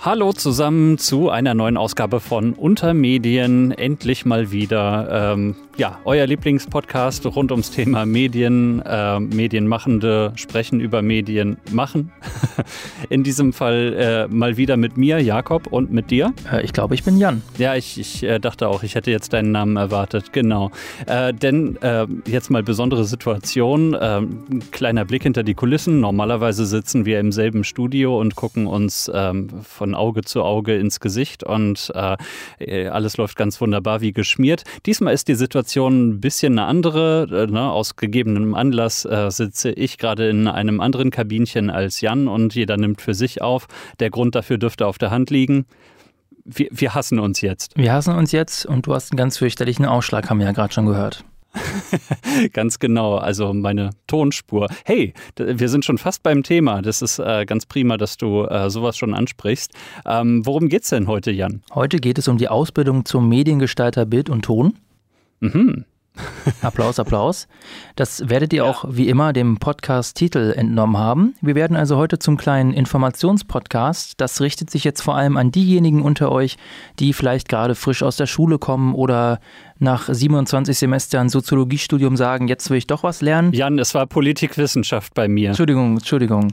Hallo zusammen zu einer neuen Ausgabe von Untermedien. Endlich mal wieder. Ähm, ja, euer Lieblingspodcast rund ums Thema Medien. Äh, Medienmachende sprechen über Medien machen. In diesem Fall äh, mal wieder mit mir, Jakob, und mit dir. Äh, ich glaube, ich bin Jan. Ja, ich, ich äh, dachte auch, ich hätte jetzt deinen Namen erwartet. Genau. Äh, denn äh, jetzt mal besondere Situation. ein kleiner Blick hinter die Kulissen. Normalerweise sitzen wir im selben Studio und gucken uns ähm, von von Auge zu Auge ins Gesicht und äh, alles läuft ganz wunderbar wie geschmiert. Diesmal ist die Situation ein bisschen eine andere. Äh, ne? Aus gegebenem Anlass äh, sitze ich gerade in einem anderen Kabinchen als Jan und jeder nimmt für sich auf. Der Grund dafür dürfte auf der Hand liegen. Wir, wir hassen uns jetzt. Wir hassen uns jetzt und du hast einen ganz fürchterlichen Ausschlag, haben wir ja gerade schon gehört. ganz genau, also meine Tonspur. Hey, wir sind schon fast beim Thema. Das ist äh, ganz prima, dass du äh, sowas schon ansprichst. Ähm, worum es denn heute, Jan? Heute geht es um die Ausbildung zum Mediengestalter Bild und Ton. Mhm. Applaus, Applaus. Das werdet ihr ja. auch wie immer dem Podcast-Titel entnommen haben. Wir werden also heute zum kleinen Informationspodcast. Das richtet sich jetzt vor allem an diejenigen unter euch, die vielleicht gerade frisch aus der Schule kommen oder nach 27 Semestern Soziologiestudium sagen, jetzt will ich doch was lernen. Jan, es war Politikwissenschaft bei mir. Entschuldigung, Entschuldigung.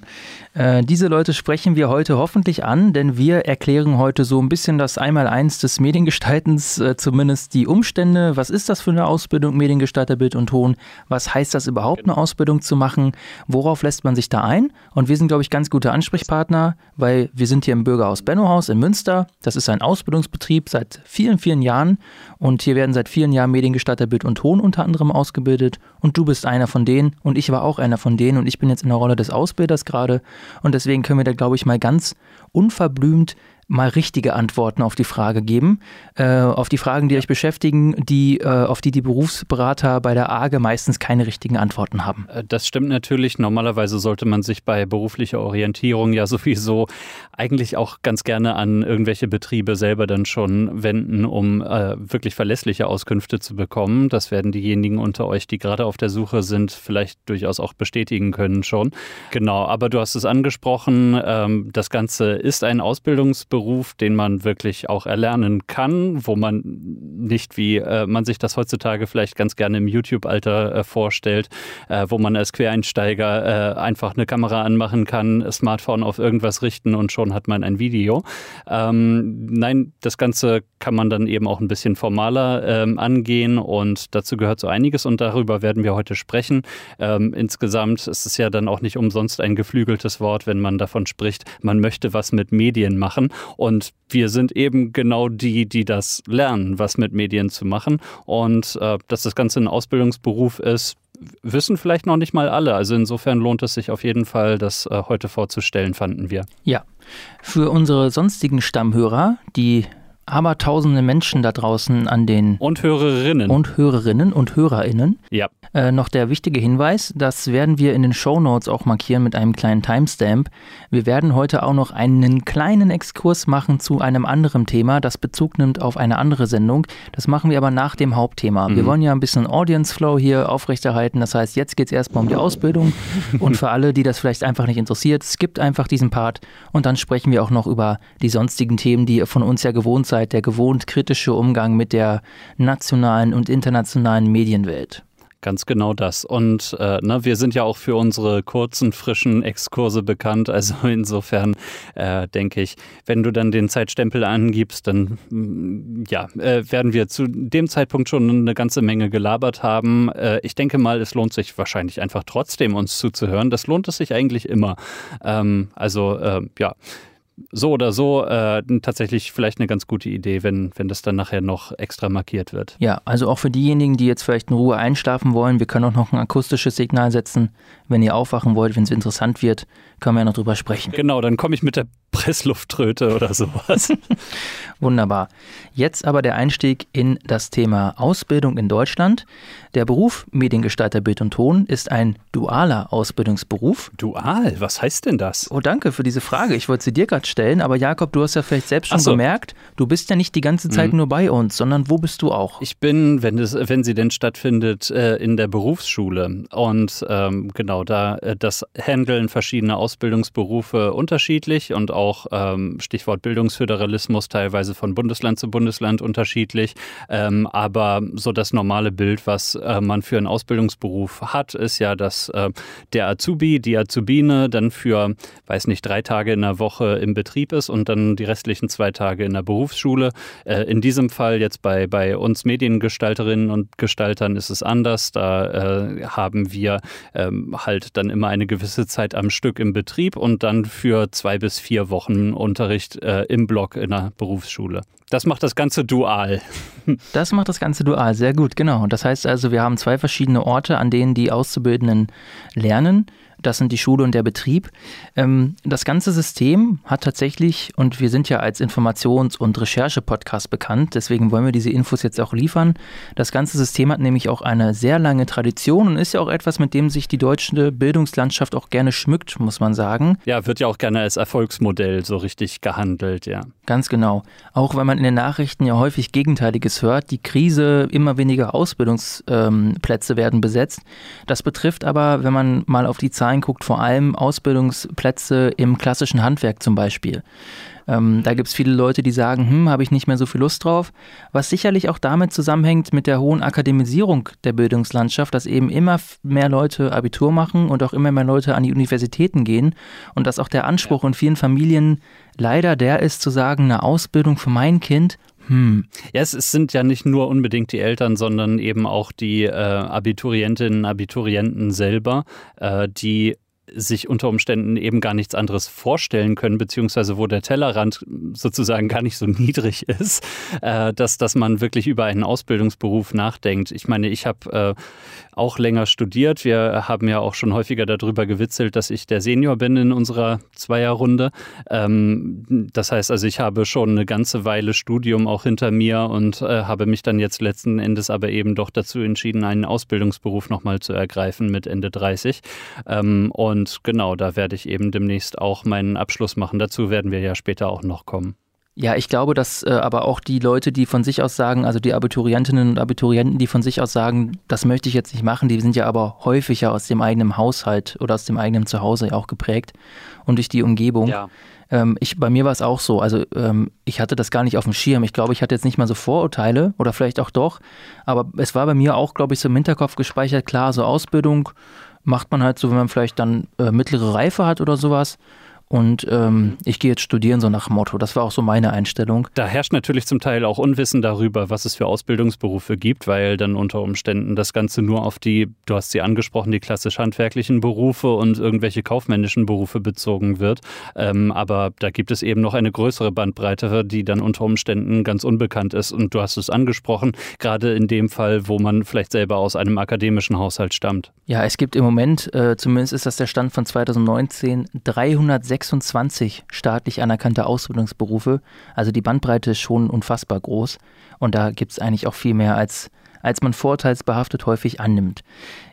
Äh, diese Leute sprechen wir heute hoffentlich an, denn wir erklären heute so ein bisschen das Einmaleins des Mediengestaltens, äh, zumindest die Umstände. Was ist das für eine Ausbildung, Mediengestalter Bild und Ton? Was heißt das überhaupt, eine Ausbildung zu machen? Worauf lässt man sich da ein? Und wir sind, glaube ich, ganz gute Ansprechpartner, weil wir sind hier im Bürgerhaus Bennohaus in Münster. Das ist ein Ausbildungsbetrieb seit vielen, vielen Jahren und hier werden seit vielen Jahren Mediengestalter Bild und Ton unter anderem ausgebildet und du bist einer von denen und ich war auch einer von denen und ich bin jetzt in der Rolle des Ausbilders gerade und deswegen können wir da, glaube ich, mal ganz unverblümt mal richtige Antworten auf die Frage geben, äh, auf die Fragen, die euch beschäftigen, die, äh, auf die die Berufsberater bei der AGE meistens keine richtigen Antworten haben. Äh, das stimmt natürlich. Normalerweise sollte man sich bei beruflicher Orientierung ja sowieso eigentlich auch ganz gerne an irgendwelche Betriebe selber dann schon wenden, um äh, wirklich verlässliche Auskünfte zu bekommen. Das werden diejenigen unter euch, die gerade auf der Suche sind, vielleicht durchaus auch bestätigen können schon. Genau, aber du hast es angesprochen, ähm, das Ganze ist ein Ausbildungsberuf. Beruf, den man wirklich auch erlernen kann, wo man nicht wie äh, man sich das heutzutage vielleicht ganz gerne im YouTube-Alter äh, vorstellt, äh, wo man als Quereinsteiger äh, einfach eine Kamera anmachen kann, Smartphone auf irgendwas richten und schon hat man ein Video. Ähm, nein, das Ganze kann man dann eben auch ein bisschen formaler ähm, angehen und dazu gehört so einiges und darüber werden wir heute sprechen. Ähm, insgesamt ist es ja dann auch nicht umsonst ein geflügeltes Wort, wenn man davon spricht, man möchte was mit Medien machen. Und wir sind eben genau die, die das lernen, was mit Medien zu machen. Und äh, dass das Ganze ein Ausbildungsberuf ist, wissen vielleicht noch nicht mal alle. Also insofern lohnt es sich auf jeden Fall, das äh, heute vorzustellen, fanden wir. Ja. Für unsere sonstigen Stammhörer, die aber tausende Menschen da draußen an den und Hörerinnen und Hörerinnen und Hörerinnen. Ja. Äh, noch der wichtige Hinweis, das werden wir in den Show Notes auch markieren mit einem kleinen Timestamp. Wir werden heute auch noch einen kleinen Exkurs machen zu einem anderen Thema, das Bezug nimmt auf eine andere Sendung. Das machen wir aber nach dem Hauptthema. Mhm. Wir wollen ja ein bisschen Audience Flow hier aufrechterhalten. Das heißt, jetzt geht es erstmal um die Ausbildung und für alle, die das vielleicht einfach nicht interessiert, skippt einfach diesen Part und dann sprechen wir auch noch über die sonstigen Themen, die ihr von uns ja gewohnt seid Zeit der gewohnt kritische Umgang mit der nationalen und internationalen Medienwelt. Ganz genau das. Und äh, ne, wir sind ja auch für unsere kurzen, frischen Exkurse bekannt. Also insofern äh, denke ich, wenn du dann den Zeitstempel angibst, dann mm, ja, äh, werden wir zu dem Zeitpunkt schon eine ganze Menge gelabert haben. Äh, ich denke mal, es lohnt sich wahrscheinlich einfach trotzdem, uns zuzuhören. Das lohnt es sich eigentlich immer. Ähm, also äh, ja so oder so äh, tatsächlich vielleicht eine ganz gute Idee, wenn, wenn das dann nachher noch extra markiert wird. Ja, also auch für diejenigen, die jetzt vielleicht in Ruhe einschlafen wollen, wir können auch noch ein akustisches Signal setzen. Wenn ihr aufwachen wollt, wenn es interessant wird, können wir ja noch drüber sprechen. Genau, dann komme ich mit der Presslufttröte oder sowas. Wunderbar. Jetzt aber der Einstieg in das Thema Ausbildung in Deutschland. Der Beruf Mediengestalter Bild und Ton ist ein dualer Ausbildungsberuf. Dual? Was heißt denn das? Oh, danke für diese Frage. Ich wollte sie dir gerade stellen, aber Jakob, du hast ja vielleicht selbst schon so. gemerkt, du bist ja nicht die ganze Zeit mhm. nur bei uns, sondern wo bist du auch? Ich bin, wenn, das, wenn sie denn stattfindet, äh, in der Berufsschule. Und ähm, genau, da äh, das handeln verschiedene Ausbildungsberufe unterschiedlich und auch auch, ähm, Stichwort Bildungsföderalismus, teilweise von Bundesland zu Bundesland unterschiedlich. Ähm, aber so das normale Bild, was äh, man für einen Ausbildungsberuf hat, ist ja, dass äh, der Azubi, die Azubine dann für, weiß nicht, drei Tage in der Woche im Betrieb ist und dann die restlichen zwei Tage in der Berufsschule. Äh, in diesem Fall jetzt bei, bei uns Mediengestalterinnen und Gestaltern ist es anders. Da äh, haben wir ähm, halt dann immer eine gewisse Zeit am Stück im Betrieb und dann für zwei bis vier Wochen Unterricht äh, im Block in der Berufsschule. Das macht das Ganze dual. Das macht das Ganze dual, sehr gut, genau. Das heißt also, wir haben zwei verschiedene Orte, an denen die Auszubildenden lernen. Das sind die Schule und der Betrieb. Ähm, das ganze System hat tatsächlich, und wir sind ja als Informations- und Recherche-Podcast bekannt, deswegen wollen wir diese Infos jetzt auch liefern. Das ganze System hat nämlich auch eine sehr lange Tradition und ist ja auch etwas, mit dem sich die deutsche Bildungslandschaft auch gerne schmückt, muss man sagen. Ja, wird ja auch gerne als Erfolgsmodell so richtig gehandelt, ja. Ganz genau. Auch wenn man in den Nachrichten ja häufig Gegenteiliges hört, die Krise, immer weniger Ausbildungsplätze ähm, werden besetzt. Das betrifft aber, wenn man mal auf die Zahlen Zahlen guckt, vor allem Ausbildungsplätze im klassischen Handwerk zum Beispiel. Ähm, da gibt es viele Leute, die sagen, hm, habe ich nicht mehr so viel Lust drauf, was sicherlich auch damit zusammenhängt mit der hohen Akademisierung der Bildungslandschaft, dass eben immer mehr Leute Abitur machen und auch immer mehr Leute an die Universitäten gehen. Und dass auch der Anspruch in vielen Familien leider der ist zu sagen, eine Ausbildung für mein Kind hm. Ja, es, es, sind ja nicht nur unbedingt die Eltern, sondern eben auch die äh, Abiturientinnen, Abiturienten selber, äh, die sich unter Umständen eben gar nichts anderes vorstellen können, beziehungsweise wo der Tellerrand sozusagen gar nicht so niedrig ist, äh, dass, dass man wirklich über einen Ausbildungsberuf nachdenkt. Ich meine, ich habe äh, auch länger studiert. Wir haben ja auch schon häufiger darüber gewitzelt, dass ich der Senior bin in unserer Zweierrunde. Ähm, das heißt also, ich habe schon eine ganze Weile Studium auch hinter mir und äh, habe mich dann jetzt letzten Endes aber eben doch dazu entschieden, einen Ausbildungsberuf nochmal zu ergreifen mit Ende 30. Ähm, und genau, da werde ich eben demnächst auch meinen Abschluss machen. Dazu werden wir ja später auch noch kommen. Ja, ich glaube, dass äh, aber auch die Leute, die von sich aus sagen, also die Abiturientinnen und Abiturienten, die von sich aus sagen, das möchte ich jetzt nicht machen, die sind ja aber häufiger aus dem eigenen Haushalt oder aus dem eigenen Zuhause auch geprägt und durch die Umgebung. Ja. Ähm, ich, bei mir war es auch so, also ähm, ich hatte das gar nicht auf dem Schirm. Ich glaube, ich hatte jetzt nicht mal so Vorurteile oder vielleicht auch doch, aber es war bei mir auch, glaube ich, so im Hinterkopf gespeichert, klar, so Ausbildung macht man halt so, wenn man vielleicht dann äh, mittlere Reife hat oder sowas. Und ähm, ich gehe jetzt studieren, so nach Motto. Das war auch so meine Einstellung. Da herrscht natürlich zum Teil auch Unwissen darüber, was es für Ausbildungsberufe gibt, weil dann unter Umständen das Ganze nur auf die, du hast sie angesprochen, die klassisch handwerklichen Berufe und irgendwelche kaufmännischen Berufe bezogen wird. Ähm, aber da gibt es eben noch eine größere Bandbreite, die dann unter Umständen ganz unbekannt ist. Und du hast es angesprochen, gerade in dem Fall, wo man vielleicht selber aus einem akademischen Haushalt stammt. Ja, es gibt im Moment, äh, zumindest ist das der Stand von 2019, 306 26 staatlich anerkannte Ausbildungsberufe. Also die Bandbreite ist schon unfassbar groß. Und da gibt es eigentlich auch viel mehr, als, als man vorteilsbehaftet häufig annimmt.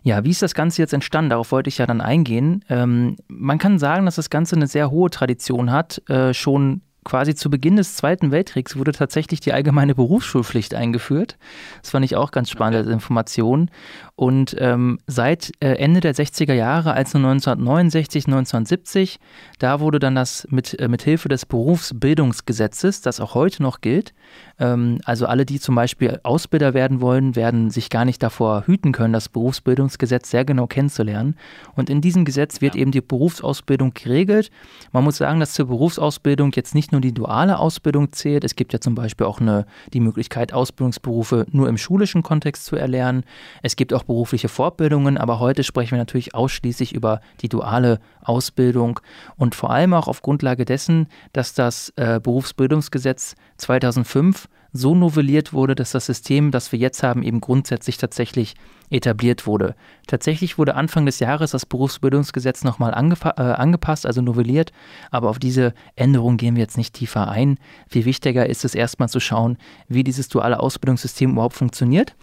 Ja, wie ist das Ganze jetzt entstanden? Darauf wollte ich ja dann eingehen. Ähm, man kann sagen, dass das Ganze eine sehr hohe Tradition hat. Äh, schon quasi zu Beginn des Zweiten Weltkriegs wurde tatsächlich die allgemeine Berufsschulpflicht eingeführt. Das fand ich auch ganz spannend als Information. Und ähm, seit äh, Ende der 60er Jahre, also 1969, 1970, da wurde dann das mit, äh, mit Hilfe des Berufsbildungsgesetzes, das auch heute noch gilt, ähm, also alle, die zum Beispiel Ausbilder werden wollen, werden sich gar nicht davor hüten können, das Berufsbildungsgesetz sehr genau kennenzulernen. Und in diesem Gesetz wird ja. eben die Berufsausbildung geregelt. Man muss sagen, dass zur Berufsausbildung jetzt nicht nur die duale Ausbildung zählt. Es gibt ja zum Beispiel auch eine, die Möglichkeit, Ausbildungsberufe nur im schulischen Kontext zu erlernen. Es gibt auch berufliche Fortbildungen, aber heute sprechen wir natürlich ausschließlich über die duale Ausbildung und vor allem auch auf Grundlage dessen, dass das äh, Berufsbildungsgesetz 2005 so novelliert wurde, dass das System, das wir jetzt haben, eben grundsätzlich tatsächlich etabliert wurde. Tatsächlich wurde Anfang des Jahres das Berufsbildungsgesetz nochmal äh, angepasst, also novelliert, aber auf diese Änderung gehen wir jetzt nicht tiefer ein. Viel wichtiger ist es erstmal zu schauen, wie dieses duale Ausbildungssystem überhaupt funktioniert.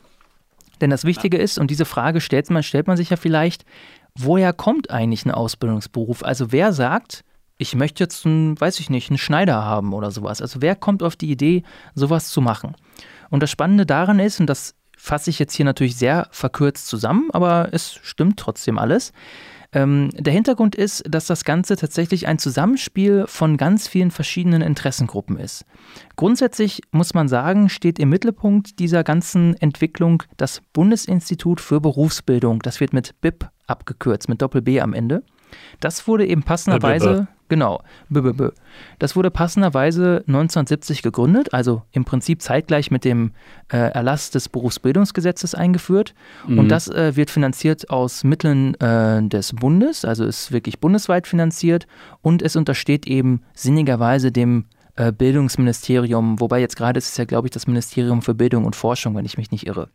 Denn das Wichtige ist, und diese Frage stellt man, stellt man sich ja vielleicht, woher kommt eigentlich ein Ausbildungsberuf? Also wer sagt, ich möchte jetzt, einen, weiß ich nicht, einen Schneider haben oder sowas. Also wer kommt auf die Idee, sowas zu machen? Und das Spannende daran ist, und das fasse ich jetzt hier natürlich sehr verkürzt zusammen, aber es stimmt trotzdem alles. Ähm, der Hintergrund ist, dass das Ganze tatsächlich ein Zusammenspiel von ganz vielen verschiedenen Interessengruppen ist. Grundsätzlich muss man sagen, steht im Mittelpunkt dieser ganzen Entwicklung das Bundesinstitut für Berufsbildung. Das wird mit BIP abgekürzt, mit Doppel-B am Ende. Das wurde eben passenderweise, genau, b -b -b. das wurde passenderweise 1970 gegründet, also im Prinzip zeitgleich mit dem äh, Erlass des Berufsbildungsgesetzes eingeführt. Mhm. Und das äh, wird finanziert aus Mitteln äh, des Bundes, also ist wirklich bundesweit finanziert und es untersteht eben sinnigerweise dem äh, Bildungsministerium, wobei jetzt gerade ist es ja, glaube ich, das Ministerium für Bildung und Forschung, wenn ich mich nicht irre.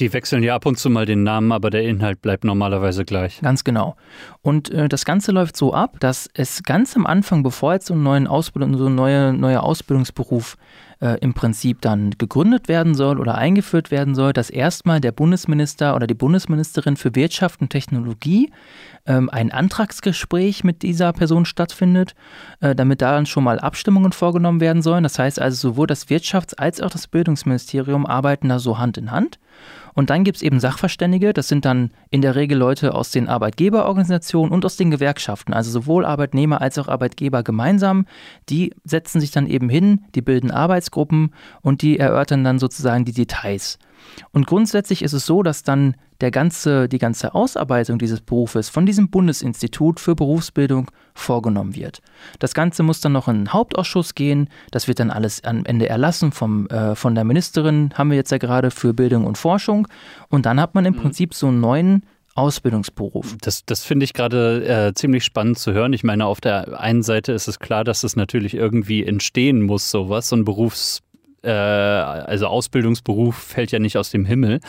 Die wechseln ja ab und zu mal den Namen, aber der Inhalt bleibt normalerweise gleich. Ganz genau. Und äh, das Ganze läuft so ab, dass es ganz am Anfang, bevor jetzt so ein neuen Ausbildung, so ein neuer, neuer Ausbildungsberuf äh, im Prinzip dann gegründet werden soll oder eingeführt werden soll, dass erstmal der Bundesminister oder die Bundesministerin für Wirtschaft und Technologie ähm, ein Antragsgespräch mit dieser Person stattfindet, äh, damit daran schon mal Abstimmungen vorgenommen werden sollen. Das heißt also, sowohl das Wirtschafts- als auch das Bildungsministerium arbeiten da so Hand in Hand. Und dann gibt es eben Sachverständige, das sind dann in der Regel Leute aus den Arbeitgeberorganisationen und aus den Gewerkschaften, also sowohl Arbeitnehmer als auch Arbeitgeber gemeinsam. Die setzen sich dann eben hin, die bilden Arbeitsgruppen und die erörtern dann sozusagen die Details. Und grundsätzlich ist es so, dass dann der ganze, die ganze Ausarbeitung dieses Berufes von diesem Bundesinstitut für Berufsbildung vorgenommen wird. Das Ganze muss dann noch in den Hauptausschuss gehen. Das wird dann alles am Ende erlassen vom, äh, von der Ministerin, haben wir jetzt ja gerade für Bildung und Forschung. Und dann hat man im mhm. Prinzip so einen neuen Ausbildungsberuf. Das, das finde ich gerade äh, ziemlich spannend zu hören. Ich meine, auf der einen Seite ist es klar, dass es natürlich irgendwie entstehen muss, sowas, so ein Berufs äh, also Ausbildungsberuf fällt ja nicht aus dem Himmel.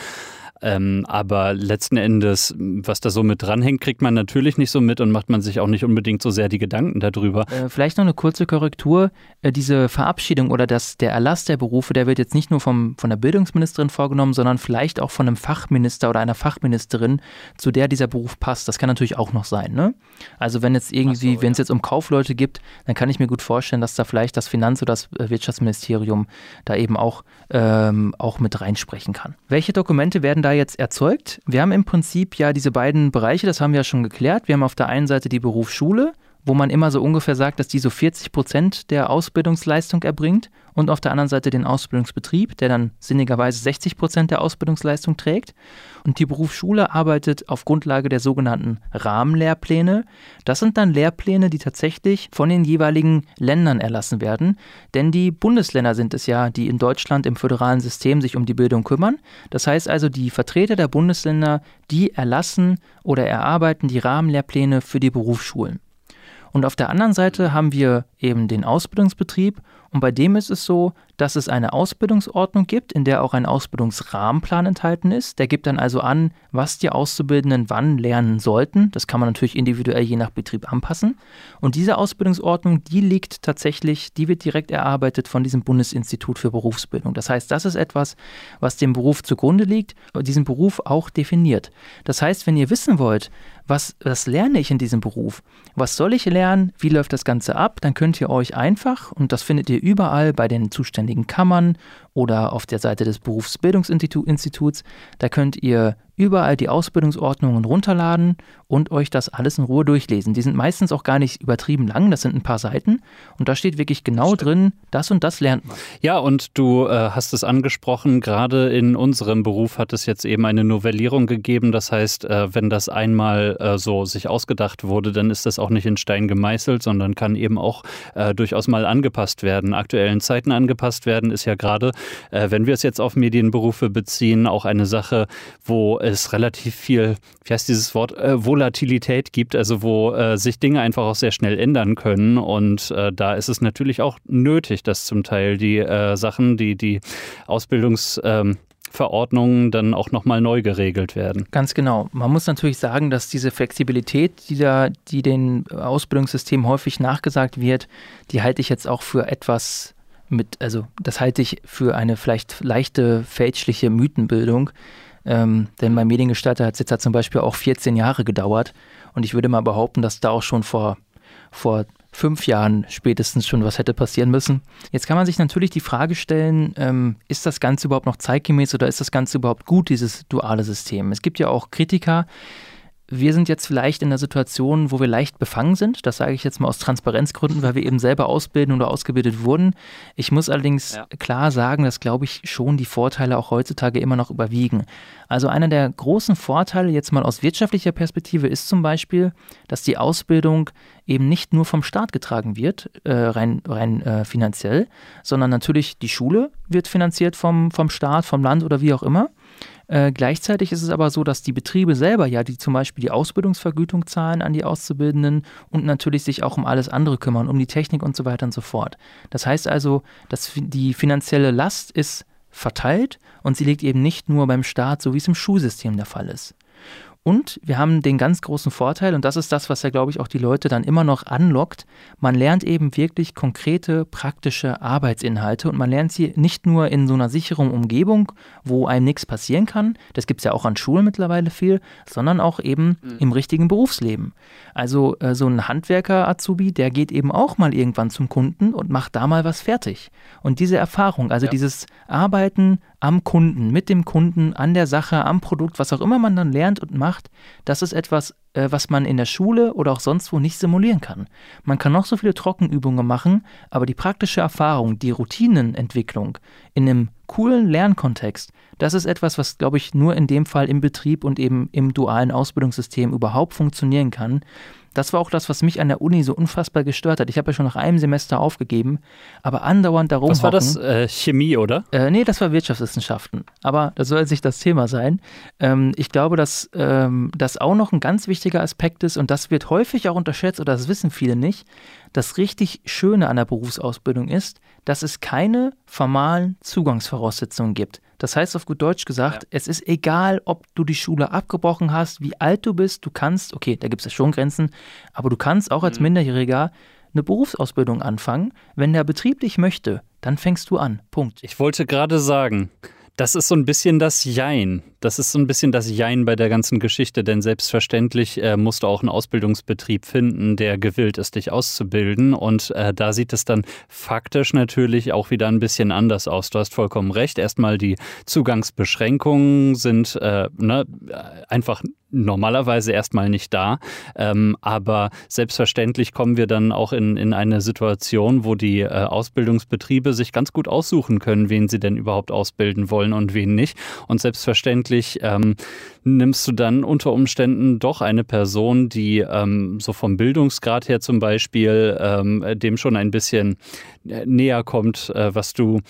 Ähm, aber letzten Endes, was da so mit dranhängt, kriegt man natürlich nicht so mit und macht man sich auch nicht unbedingt so sehr die Gedanken darüber. Äh, vielleicht noch eine kurze Korrektur. Äh, diese Verabschiedung oder das, der Erlass der Berufe, der wird jetzt nicht nur vom, von der Bildungsministerin vorgenommen, sondern vielleicht auch von einem Fachminister oder einer Fachministerin, zu der dieser Beruf passt. Das kann natürlich auch noch sein. Ne? Also wenn jetzt irgendwie, so, wenn es jetzt um Kaufleute gibt, dann kann ich mir gut vorstellen, dass da vielleicht das Finanz- oder das äh, Wirtschaftsministerium da eben auch, ähm, auch mit reinsprechen kann. Welche Dokumente werden da jetzt erzeugt? Wir haben im Prinzip ja diese beiden Bereiche, das haben wir ja schon geklärt. Wir haben auf der einen Seite die Berufsschule, wo man immer so ungefähr sagt, dass die so 40 Prozent der Ausbildungsleistung erbringt und auf der anderen Seite den Ausbildungsbetrieb, der dann sinnigerweise 60 Prozent der Ausbildungsleistung trägt. Und die Berufsschule arbeitet auf Grundlage der sogenannten Rahmenlehrpläne. Das sind dann Lehrpläne, die tatsächlich von den jeweiligen Ländern erlassen werden, denn die Bundesländer sind es ja, die in Deutschland im föderalen System sich um die Bildung kümmern. Das heißt also, die Vertreter der Bundesländer, die erlassen oder erarbeiten die Rahmenlehrpläne für die Berufsschulen. Und auf der anderen Seite haben wir eben den Ausbildungsbetrieb und bei dem ist es so, dass es eine Ausbildungsordnung gibt, in der auch ein Ausbildungsrahmenplan enthalten ist. Der gibt dann also an, was die Auszubildenden wann lernen sollten. Das kann man natürlich individuell je nach Betrieb anpassen. Und diese Ausbildungsordnung, die liegt tatsächlich, die wird direkt erarbeitet von diesem Bundesinstitut für Berufsbildung. Das heißt, das ist etwas, was dem Beruf zugrunde liegt, diesen Beruf auch definiert. Das heißt, wenn ihr wissen wollt, was, was lerne ich in diesem Beruf? Was soll ich lernen? Wie läuft das Ganze ab? Dann könnt ihr euch einfach, und das findet ihr überall bei den zuständigen Kammern oder auf der Seite des Berufsbildungsinstituts. Da könnt ihr überall die Ausbildungsordnungen runterladen und euch das alles in Ruhe durchlesen. Die sind meistens auch gar nicht übertrieben lang, das sind ein paar Seiten und da steht wirklich genau drin, das und das lernt man. Ja, und du äh, hast es angesprochen, gerade in unserem Beruf hat es jetzt eben eine Novellierung gegeben. Das heißt, äh, wenn das einmal äh, so sich ausgedacht wurde, dann ist das auch nicht in Stein gemeißelt, sondern kann eben auch äh, durchaus mal angepasst werden, aktuellen Zeiten angepasst werden, ist ja gerade äh, wenn wir es jetzt auf Medienberufe beziehen, auch eine Sache, wo es relativ viel, wie heißt dieses Wort, äh, Volatilität gibt, also wo äh, sich Dinge einfach auch sehr schnell ändern können. Und äh, da ist es natürlich auch nötig, dass zum Teil die äh, Sachen, die die Ausbildungs ähm, Verordnungen dann auch nochmal neu geregelt werden. Ganz genau. Man muss natürlich sagen, dass diese Flexibilität, die, da, die den Ausbildungssystemen häufig nachgesagt wird, die halte ich jetzt auch für etwas mit, also das halte ich für eine vielleicht leichte fälschliche Mythenbildung. Ähm, denn bei Mediengestalter hat es jetzt halt zum Beispiel auch 14 Jahre gedauert. Und ich würde mal behaupten, dass da auch schon vor, vor fünf Jahren spätestens schon was hätte passieren müssen. Jetzt kann man sich natürlich die Frage stellen, ähm, ist das Ganze überhaupt noch zeitgemäß oder ist das Ganze überhaupt gut, dieses duale System? Es gibt ja auch Kritiker, wir sind jetzt vielleicht in einer Situation, wo wir leicht befangen sind. Das sage ich jetzt mal aus Transparenzgründen, weil wir eben selber ausbilden oder ausgebildet wurden. Ich muss allerdings ja. klar sagen, dass, glaube ich, schon die Vorteile auch heutzutage immer noch überwiegen. Also einer der großen Vorteile jetzt mal aus wirtschaftlicher Perspektive ist zum Beispiel, dass die Ausbildung eben nicht nur vom Staat getragen wird, äh, rein, rein äh, finanziell, sondern natürlich die Schule wird finanziert vom, vom Staat, vom Land oder wie auch immer. Äh, gleichzeitig ist es aber so, dass die Betriebe selber ja, die zum Beispiel die Ausbildungsvergütung zahlen an die Auszubildenden und natürlich sich auch um alles andere kümmern, um die Technik und so weiter und so fort. Das heißt also, dass die finanzielle Last ist verteilt und sie liegt eben nicht nur beim Staat, so wie es im Schulsystem der Fall ist. Und wir haben den ganz großen Vorteil, und das ist das, was ja, glaube ich, auch die Leute dann immer noch anlockt, man lernt eben wirklich konkrete, praktische Arbeitsinhalte und man lernt sie nicht nur in so einer sicheren Umgebung, wo einem nichts passieren kann, das gibt es ja auch an Schulen mittlerweile viel, sondern auch eben mhm. im richtigen Berufsleben. Also äh, so ein Handwerker-Azubi, der geht eben auch mal irgendwann zum Kunden und macht da mal was fertig. Und diese Erfahrung, also ja. dieses Arbeiten am Kunden, mit dem Kunden, an der Sache, am Produkt, was auch immer man dann lernt und macht, das ist etwas, äh, was man in der Schule oder auch sonst wo nicht simulieren kann. Man kann noch so viele Trockenübungen machen, aber die praktische Erfahrung, die Routinenentwicklung in einem coolen Lernkontext, das ist etwas, was, glaube ich, nur in dem Fall im Betrieb und eben im dualen Ausbildungssystem überhaupt funktionieren kann. Das war auch das, was mich an der Uni so unfassbar gestört hat. Ich habe ja schon nach einem Semester aufgegeben, aber andauernd darum. Was war das? Äh, Chemie, oder? Äh, nee, das war Wirtschaftswissenschaften. Aber das soll jetzt nicht das Thema sein. Ähm, ich glaube, dass ähm, das auch noch ein ganz wichtiger Aspekt ist und das wird häufig auch unterschätzt oder das wissen viele nicht. Das richtig Schöne an der Berufsausbildung ist, dass es keine formalen Zugangsvoraussetzungen gibt. Das heißt auf gut Deutsch gesagt, ja. es ist egal, ob du die Schule abgebrochen hast, wie alt du bist, du kannst, okay, da gibt es ja schon Grenzen, aber du kannst auch als mhm. Minderjähriger eine Berufsausbildung anfangen. Wenn der Betrieb dich möchte, dann fängst du an. Punkt. Ich wollte gerade sagen, das ist so ein bisschen das Jein. Das ist so ein bisschen das Jein bei der ganzen Geschichte, denn selbstverständlich äh, musst du auch einen Ausbildungsbetrieb finden, der gewillt ist, dich auszubilden. Und äh, da sieht es dann faktisch natürlich auch wieder ein bisschen anders aus. Du hast vollkommen recht. Erstmal die Zugangsbeschränkungen sind äh, ne, einfach normalerweise erstmal nicht da. Ähm, aber selbstverständlich kommen wir dann auch in, in eine Situation, wo die äh, Ausbildungsbetriebe sich ganz gut aussuchen können, wen sie denn überhaupt ausbilden wollen und wen nicht. Und selbstverständlich ähm, nimmst du dann unter Umständen doch eine Person, die ähm, so vom Bildungsgrad her zum Beispiel ähm, dem schon ein bisschen äh, näher kommt, äh, was du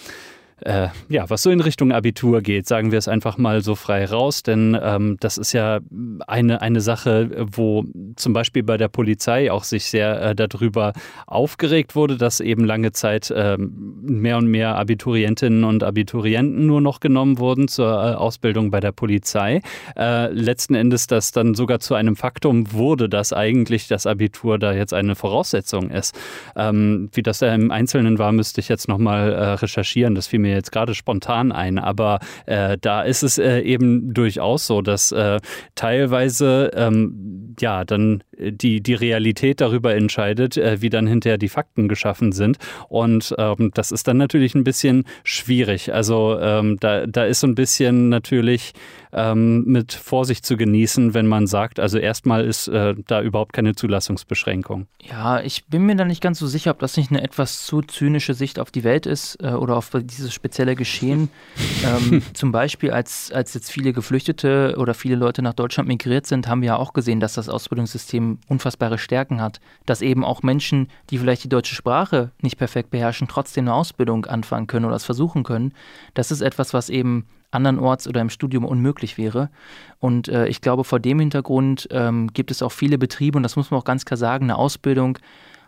äh, ja, was so in Richtung Abitur geht, sagen wir es einfach mal so frei raus, denn ähm, das ist ja eine, eine Sache, wo zum Beispiel bei der Polizei auch sich sehr äh, darüber aufgeregt wurde, dass eben lange Zeit äh, mehr und mehr Abiturientinnen und Abiturienten nur noch genommen wurden zur äh, Ausbildung bei der Polizei. Äh, letzten Endes das dann sogar zu einem Faktum wurde, dass eigentlich das Abitur da jetzt eine Voraussetzung ist. Ähm, wie das ja im Einzelnen war, müsste ich jetzt nochmal äh, recherchieren. Das fiel mir jetzt gerade spontan ein, aber äh, da ist es äh, eben durchaus so, dass äh, teilweise ähm, ja dann die, die Realität darüber entscheidet, äh, wie dann hinterher die Fakten geschaffen sind. Und ähm, das ist dann natürlich ein bisschen schwierig. Also ähm, da, da ist so ein bisschen natürlich ähm, mit Vorsicht zu genießen, wenn man sagt, also erstmal ist äh, da überhaupt keine Zulassungsbeschränkung. Ja, ich bin mir da nicht ganz so sicher, ob das nicht eine etwas zu zynische Sicht auf die Welt ist äh, oder auf dieses spezielle Geschehen. ähm, zum Beispiel, als, als jetzt viele Geflüchtete oder viele Leute nach Deutschland migriert sind, haben wir ja auch gesehen, dass das Ausbildungssystem unfassbare Stärken hat. Dass eben auch Menschen, die vielleicht die deutsche Sprache nicht perfekt beherrschen, trotzdem eine Ausbildung anfangen können oder es versuchen können. Das ist etwas, was eben andernorts oder im Studium unmöglich wäre. Und äh, ich glaube, vor dem Hintergrund ähm, gibt es auch viele Betriebe, und das muss man auch ganz klar sagen, eine Ausbildung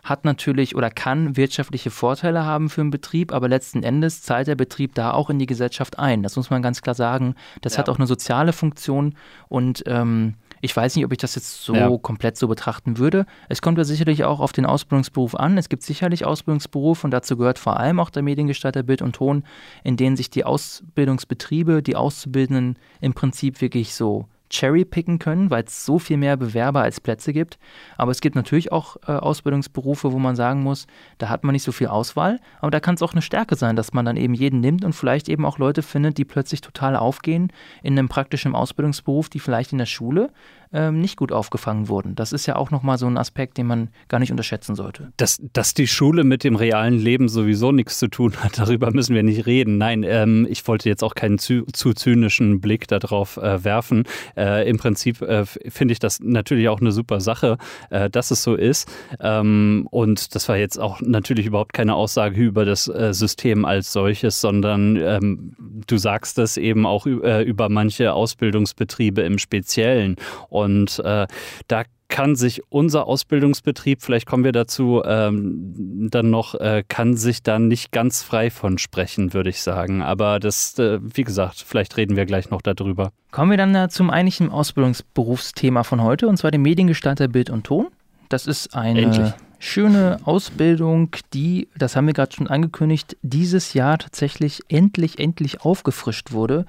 hat natürlich oder kann wirtschaftliche Vorteile haben für einen Betrieb, aber letzten Endes zahlt der Betrieb da auch in die Gesellschaft ein. Das muss man ganz klar sagen. Das ja. hat auch eine soziale Funktion und ähm, ich weiß nicht, ob ich das jetzt so ja. komplett so betrachten würde. Es kommt ja sicherlich auch auf den Ausbildungsberuf an. Es gibt sicherlich Ausbildungsberufe und dazu gehört vor allem auch der Mediengestalter Bild und Ton, in denen sich die Ausbildungsbetriebe, die Auszubildenden im Prinzip wirklich so cherrypicken können, weil es so viel mehr Bewerber als Plätze gibt. Aber es gibt natürlich auch äh, Ausbildungsberufe, wo man sagen muss, da hat man nicht so viel Auswahl. Aber da kann es auch eine Stärke sein, dass man dann eben jeden nimmt und vielleicht eben auch Leute findet, die plötzlich total aufgehen in einem praktischen Ausbildungsberuf, die vielleicht in der Schule ähm, nicht gut aufgefangen wurden. Das ist ja auch nochmal so ein Aspekt, den man gar nicht unterschätzen sollte. Dass, dass die Schule mit dem realen Leben sowieso nichts zu tun hat, darüber müssen wir nicht reden. Nein, ähm, ich wollte jetzt auch keinen zu, zu zynischen Blick darauf äh, werfen. Äh, Im Prinzip äh, finde ich das natürlich auch eine super Sache, äh, dass es so ist. Ähm, und das war jetzt auch natürlich überhaupt keine Aussage über das äh, System als solches, sondern ähm, du sagst es eben auch äh, über manche Ausbildungsbetriebe im Speziellen. Und äh, da kann sich unser Ausbildungsbetrieb, vielleicht kommen wir dazu ähm, dann noch, äh, kann sich da nicht ganz frei von sprechen, würde ich sagen. Aber das, äh, wie gesagt, vielleicht reden wir gleich noch darüber. Kommen wir dann äh, zum eigentlichen Ausbildungsberufsthema von heute, und zwar dem Mediengestalter Bild und Ton. Das ist eine Endlich. schöne Ausbildung, die, das haben wir gerade schon angekündigt, dieses Jahr tatsächlich endlich, endlich aufgefrischt wurde.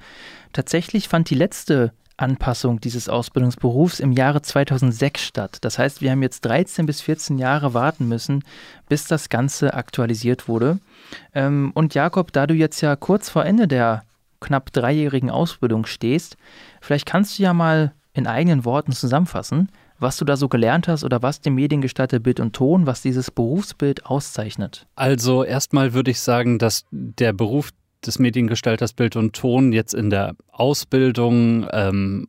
Tatsächlich fand die letzte Anpassung dieses Ausbildungsberufs im Jahre 2006 statt. Das heißt, wir haben jetzt 13 bis 14 Jahre warten müssen, bis das Ganze aktualisiert wurde. Ähm, und Jakob, da du jetzt ja kurz vor Ende der knapp dreijährigen Ausbildung stehst, vielleicht kannst du ja mal in eigenen Worten zusammenfassen, was du da so gelernt hast oder was dem Mediengestalter Bild und Ton, was dieses Berufsbild auszeichnet. Also erstmal würde ich sagen, dass der Beruf des Mediengestalters Bild und Ton jetzt in der Ausbildung ähm,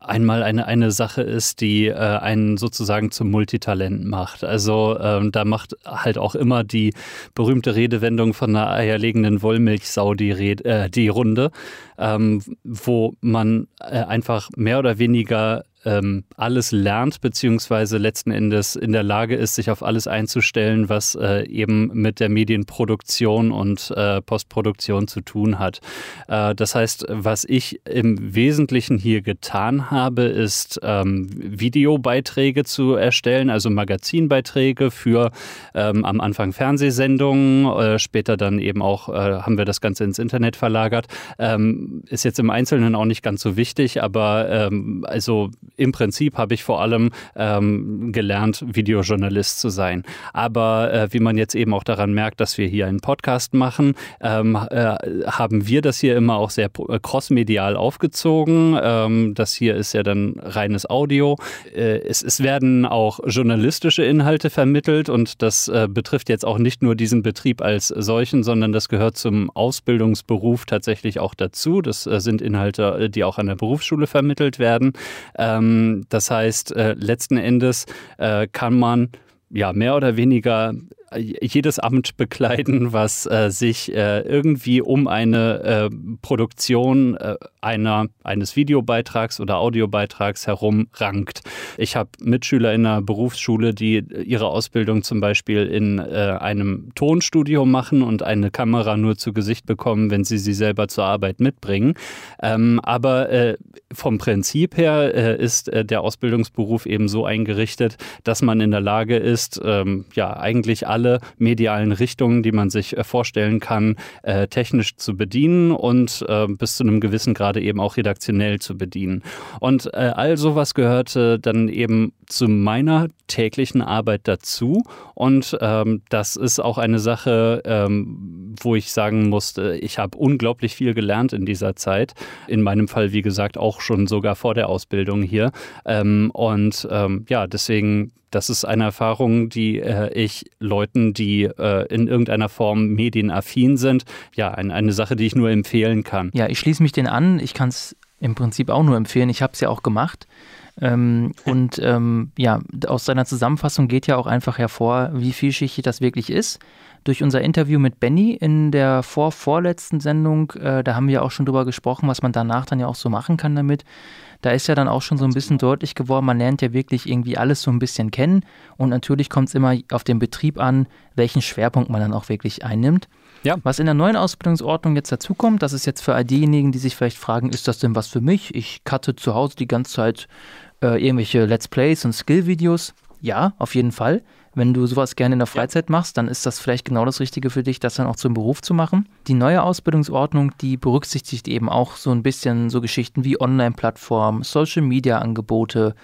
einmal eine, eine Sache ist, die äh, einen sozusagen zum Multitalent macht. Also ähm, da macht halt auch immer die berühmte Redewendung von einer eierlegenden Wollmilchsau die, Red, äh, die Runde, ähm, wo man äh, einfach mehr oder weniger ähm, alles lernt, beziehungsweise letzten Endes in der Lage ist, sich auf alles einzustellen, was äh, eben mit der Medienproduktion und äh, Postproduktion zu tun hat. Äh, das heißt, was ich im Wesentlichen hier getan habe, ist ähm, Videobeiträge zu erstellen, also Magazinbeiträge für ähm, am Anfang Fernsehsendungen, äh, später dann eben auch äh, haben wir das Ganze ins Internet verlagert. Ähm, ist jetzt im Einzelnen auch nicht ganz so wichtig, aber ähm, also im Prinzip habe ich vor allem ähm, gelernt, Videojournalist zu sein. Aber äh, wie man jetzt eben auch daran merkt, dass wir hier einen Podcast machen, ähm, äh, haben wir das hier immer auch sehr äh, crossmedial aufgezogen. Ähm, das hier ist ja dann reines Audio. Äh, es, es, werden auch journalistische Inhalte vermittelt und das äh, betrifft jetzt auch nicht nur diesen Betrieb als solchen, sondern das gehört zum Ausbildungsberuf tatsächlich auch dazu. Das äh, sind Inhalte, die auch an der Berufsschule vermittelt werden. Ähm, ähm, das heißt, äh, letzten Endes äh, kann man ja mehr oder weniger jedes Amt bekleiden, was äh, sich äh, irgendwie um eine äh, Produktion äh, einer, eines Videobeitrags oder Audiobeitrags herum rankt. Ich habe Mitschüler in einer Berufsschule, die ihre Ausbildung zum Beispiel in äh, einem Tonstudio machen und eine Kamera nur zu Gesicht bekommen, wenn sie sie selber zur Arbeit mitbringen. Ähm, aber vom Prinzip her ist der Ausbildungsberuf eben so eingerichtet, dass man in der Lage ist, ähm, ja, eigentlich alle alle medialen Richtungen, die man sich äh, vorstellen kann, äh, technisch zu bedienen und äh, bis zu einem gewissen Grade eben auch redaktionell zu bedienen. Und all sowas gehörte dann eben zu meiner täglichen Arbeit dazu. Und ähm, das ist auch eine Sache, ähm, wo ich sagen musste, ich habe unglaublich viel gelernt in dieser Zeit. In meinem Fall, wie gesagt, auch schon sogar vor der Ausbildung hier. Ähm, und ja, deswegen das ist eine Erfahrung, die äh, ich Leuten, die äh, in irgendeiner Form medienaffin sind, ja, ein, eine Sache, die ich nur empfehlen kann. Ja, ich schließe mich den an. Ich kann es im Prinzip auch nur empfehlen. Ich habe es ja auch gemacht. Ähm, und ähm, ja, aus seiner Zusammenfassung geht ja auch einfach hervor, wie vielschichtig das wirklich ist. Durch unser Interview mit Benny in der vorvorletzten Sendung, äh, da haben wir auch schon drüber gesprochen, was man danach dann ja auch so machen kann damit da ist ja dann auch schon so ein bisschen deutlich geworden, man lernt ja wirklich irgendwie alles so ein bisschen kennen und natürlich kommt es immer auf den Betrieb an, welchen Schwerpunkt man dann auch wirklich einnimmt. Ja. Was in der neuen Ausbildungsordnung jetzt dazukommt, das ist jetzt für all diejenigen, die sich vielleicht fragen, ist das denn was für mich? Ich cutte zu Hause die ganze Zeit äh, irgendwelche Let's Plays und Skill-Videos. Ja, auf jeden Fall. Wenn du sowas gerne in der Freizeit machst, dann ist das vielleicht genau das Richtige für dich, das dann auch zum Beruf zu machen. Die neue Ausbildungsordnung, die berücksichtigt eben auch so ein bisschen so Geschichten wie Online-Plattformen, Social-Media-Angebote,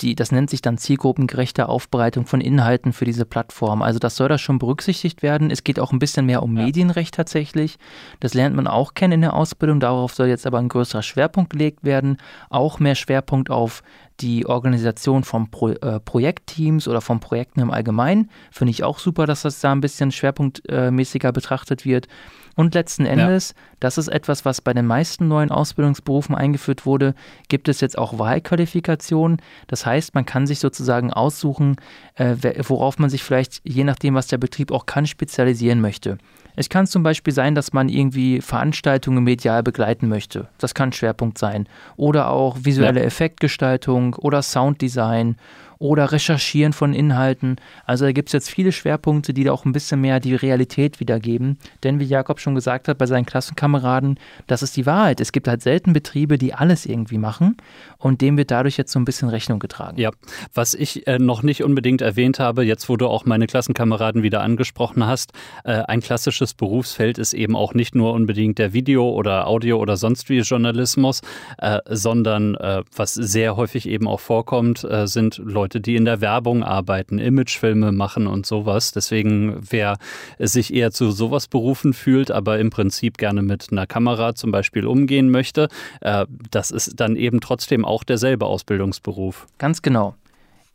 die, das nennt sich dann zielgruppengerechte Aufbereitung von Inhalten für diese Plattform. Also das soll da schon berücksichtigt werden. Es geht auch ein bisschen mehr um ja. Medienrecht tatsächlich. Das lernt man auch kennen in der Ausbildung. Darauf soll jetzt aber ein größerer Schwerpunkt gelegt werden. Auch mehr Schwerpunkt auf die Organisation von Pro, äh, Projektteams oder von Projekten im Allgemeinen. Finde ich auch super, dass das da ein bisschen schwerpunktmäßiger betrachtet wird. Und letzten Endes, ja. das ist etwas, was bei den meisten neuen Ausbildungsberufen eingeführt wurde, gibt es jetzt auch Wahlqualifikationen. Das heißt, man kann sich sozusagen aussuchen, äh, worauf man sich vielleicht, je nachdem, was der Betrieb auch kann, spezialisieren möchte. Es kann zum Beispiel sein, dass man irgendwie Veranstaltungen medial begleiten möchte. Das kann Schwerpunkt sein. Oder auch visuelle ja. Effektgestaltung oder Sounddesign oder Recherchieren von Inhalten. Also da gibt es jetzt viele Schwerpunkte, die da auch ein bisschen mehr die Realität wiedergeben. Denn wie Jakob schon gesagt hat bei seinen Klassenkameraden, das ist die Wahrheit. Es gibt halt selten Betriebe, die alles irgendwie machen und dem wird dadurch jetzt so ein bisschen Rechnung getragen. Ja, was ich äh, noch nicht unbedingt erwähnt habe, jetzt wo du auch meine Klassenkameraden wieder angesprochen hast, äh, ein klassisches Berufsfeld ist eben auch nicht nur unbedingt der Video- oder Audio- oder sonst wie Journalismus, äh, sondern äh, was sehr häufig eben auch vorkommt, äh, sind Leute, Leute, die in der Werbung arbeiten, Imagefilme machen und sowas. Deswegen, wer sich eher zu sowas berufen fühlt, aber im Prinzip gerne mit einer Kamera zum Beispiel umgehen möchte, äh, das ist dann eben trotzdem auch derselbe Ausbildungsberuf. Ganz genau.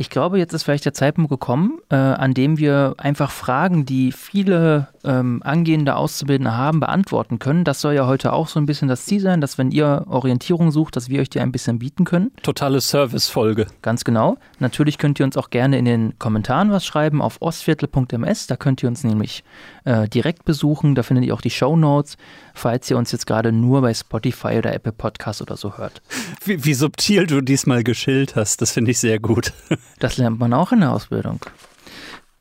Ich glaube, jetzt ist vielleicht der Zeitpunkt gekommen, äh, an dem wir einfach Fragen, die viele ähm, angehende Auszubildende haben, beantworten können. Das soll ja heute auch so ein bisschen das Ziel sein, dass wenn ihr Orientierung sucht, dass wir euch die ein bisschen bieten können. Totale Servicefolge. Ganz genau. Natürlich könnt ihr uns auch gerne in den Kommentaren was schreiben auf ostviertel.ms. Da könnt ihr uns nämlich äh, direkt besuchen. Da findet ihr auch die Show Notes, falls ihr uns jetzt gerade nur bei Spotify oder Apple Podcast oder so hört. Wie, wie subtil du diesmal geschillt hast, das finde ich sehr gut. Das lernt man auch in der Ausbildung.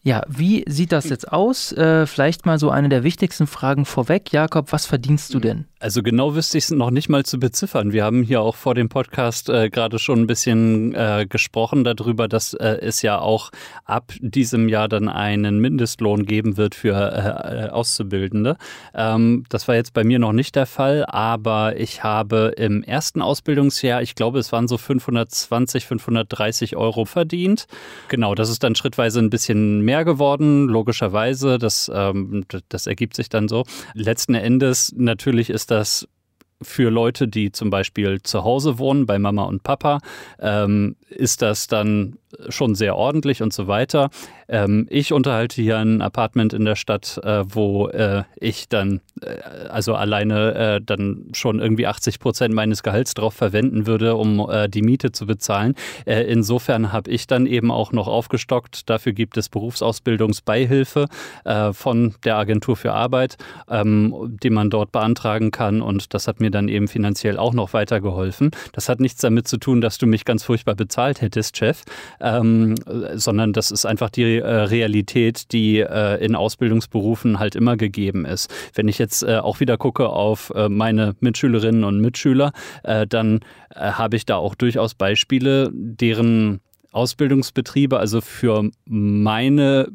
Ja, wie sieht das jetzt aus? Äh, vielleicht mal so eine der wichtigsten Fragen vorweg. Jakob, was verdienst du denn? Also genau wüsste ich es noch nicht mal zu beziffern. Wir haben hier auch vor dem Podcast äh, gerade schon ein bisschen äh, gesprochen darüber, dass äh, es ja auch ab diesem Jahr dann einen Mindestlohn geben wird für äh, äh, Auszubildende. Ähm, das war jetzt bei mir noch nicht der Fall, aber ich habe im ersten Ausbildungsjahr, ich glaube, es waren so 520, 530 Euro verdient. Genau, das ist dann schrittweise ein bisschen mehr geworden, logischerweise. Das, ähm, das ergibt sich dann so. Letzten Endes natürlich ist das für Leute, die zum Beispiel zu Hause wohnen, bei Mama und Papa, ähm, ist das dann schon sehr ordentlich und so weiter. Ähm, ich unterhalte hier ein Apartment in der Stadt, äh, wo äh, ich dann, äh, also alleine äh, dann schon irgendwie 80 Prozent meines Gehalts drauf verwenden würde, um äh, die Miete zu bezahlen. Äh, insofern habe ich dann eben auch noch aufgestockt. Dafür gibt es Berufsausbildungsbeihilfe von der Agentur für Arbeit, ähm, die man dort beantragen kann. Und das hat mir dann eben finanziell auch noch weitergeholfen. Das hat nichts damit zu tun, dass du mich ganz furchtbar bezahlt hättest, Chef ähm, sondern das ist einfach die äh, Realität, die äh, in Ausbildungsberufen halt immer gegeben ist. Wenn ich jetzt äh, auch wieder gucke auf äh, meine Mitschülerinnen und Mitschüler, äh, dann äh, habe ich da auch durchaus Beispiele, deren Ausbildungsbetriebe, also für meine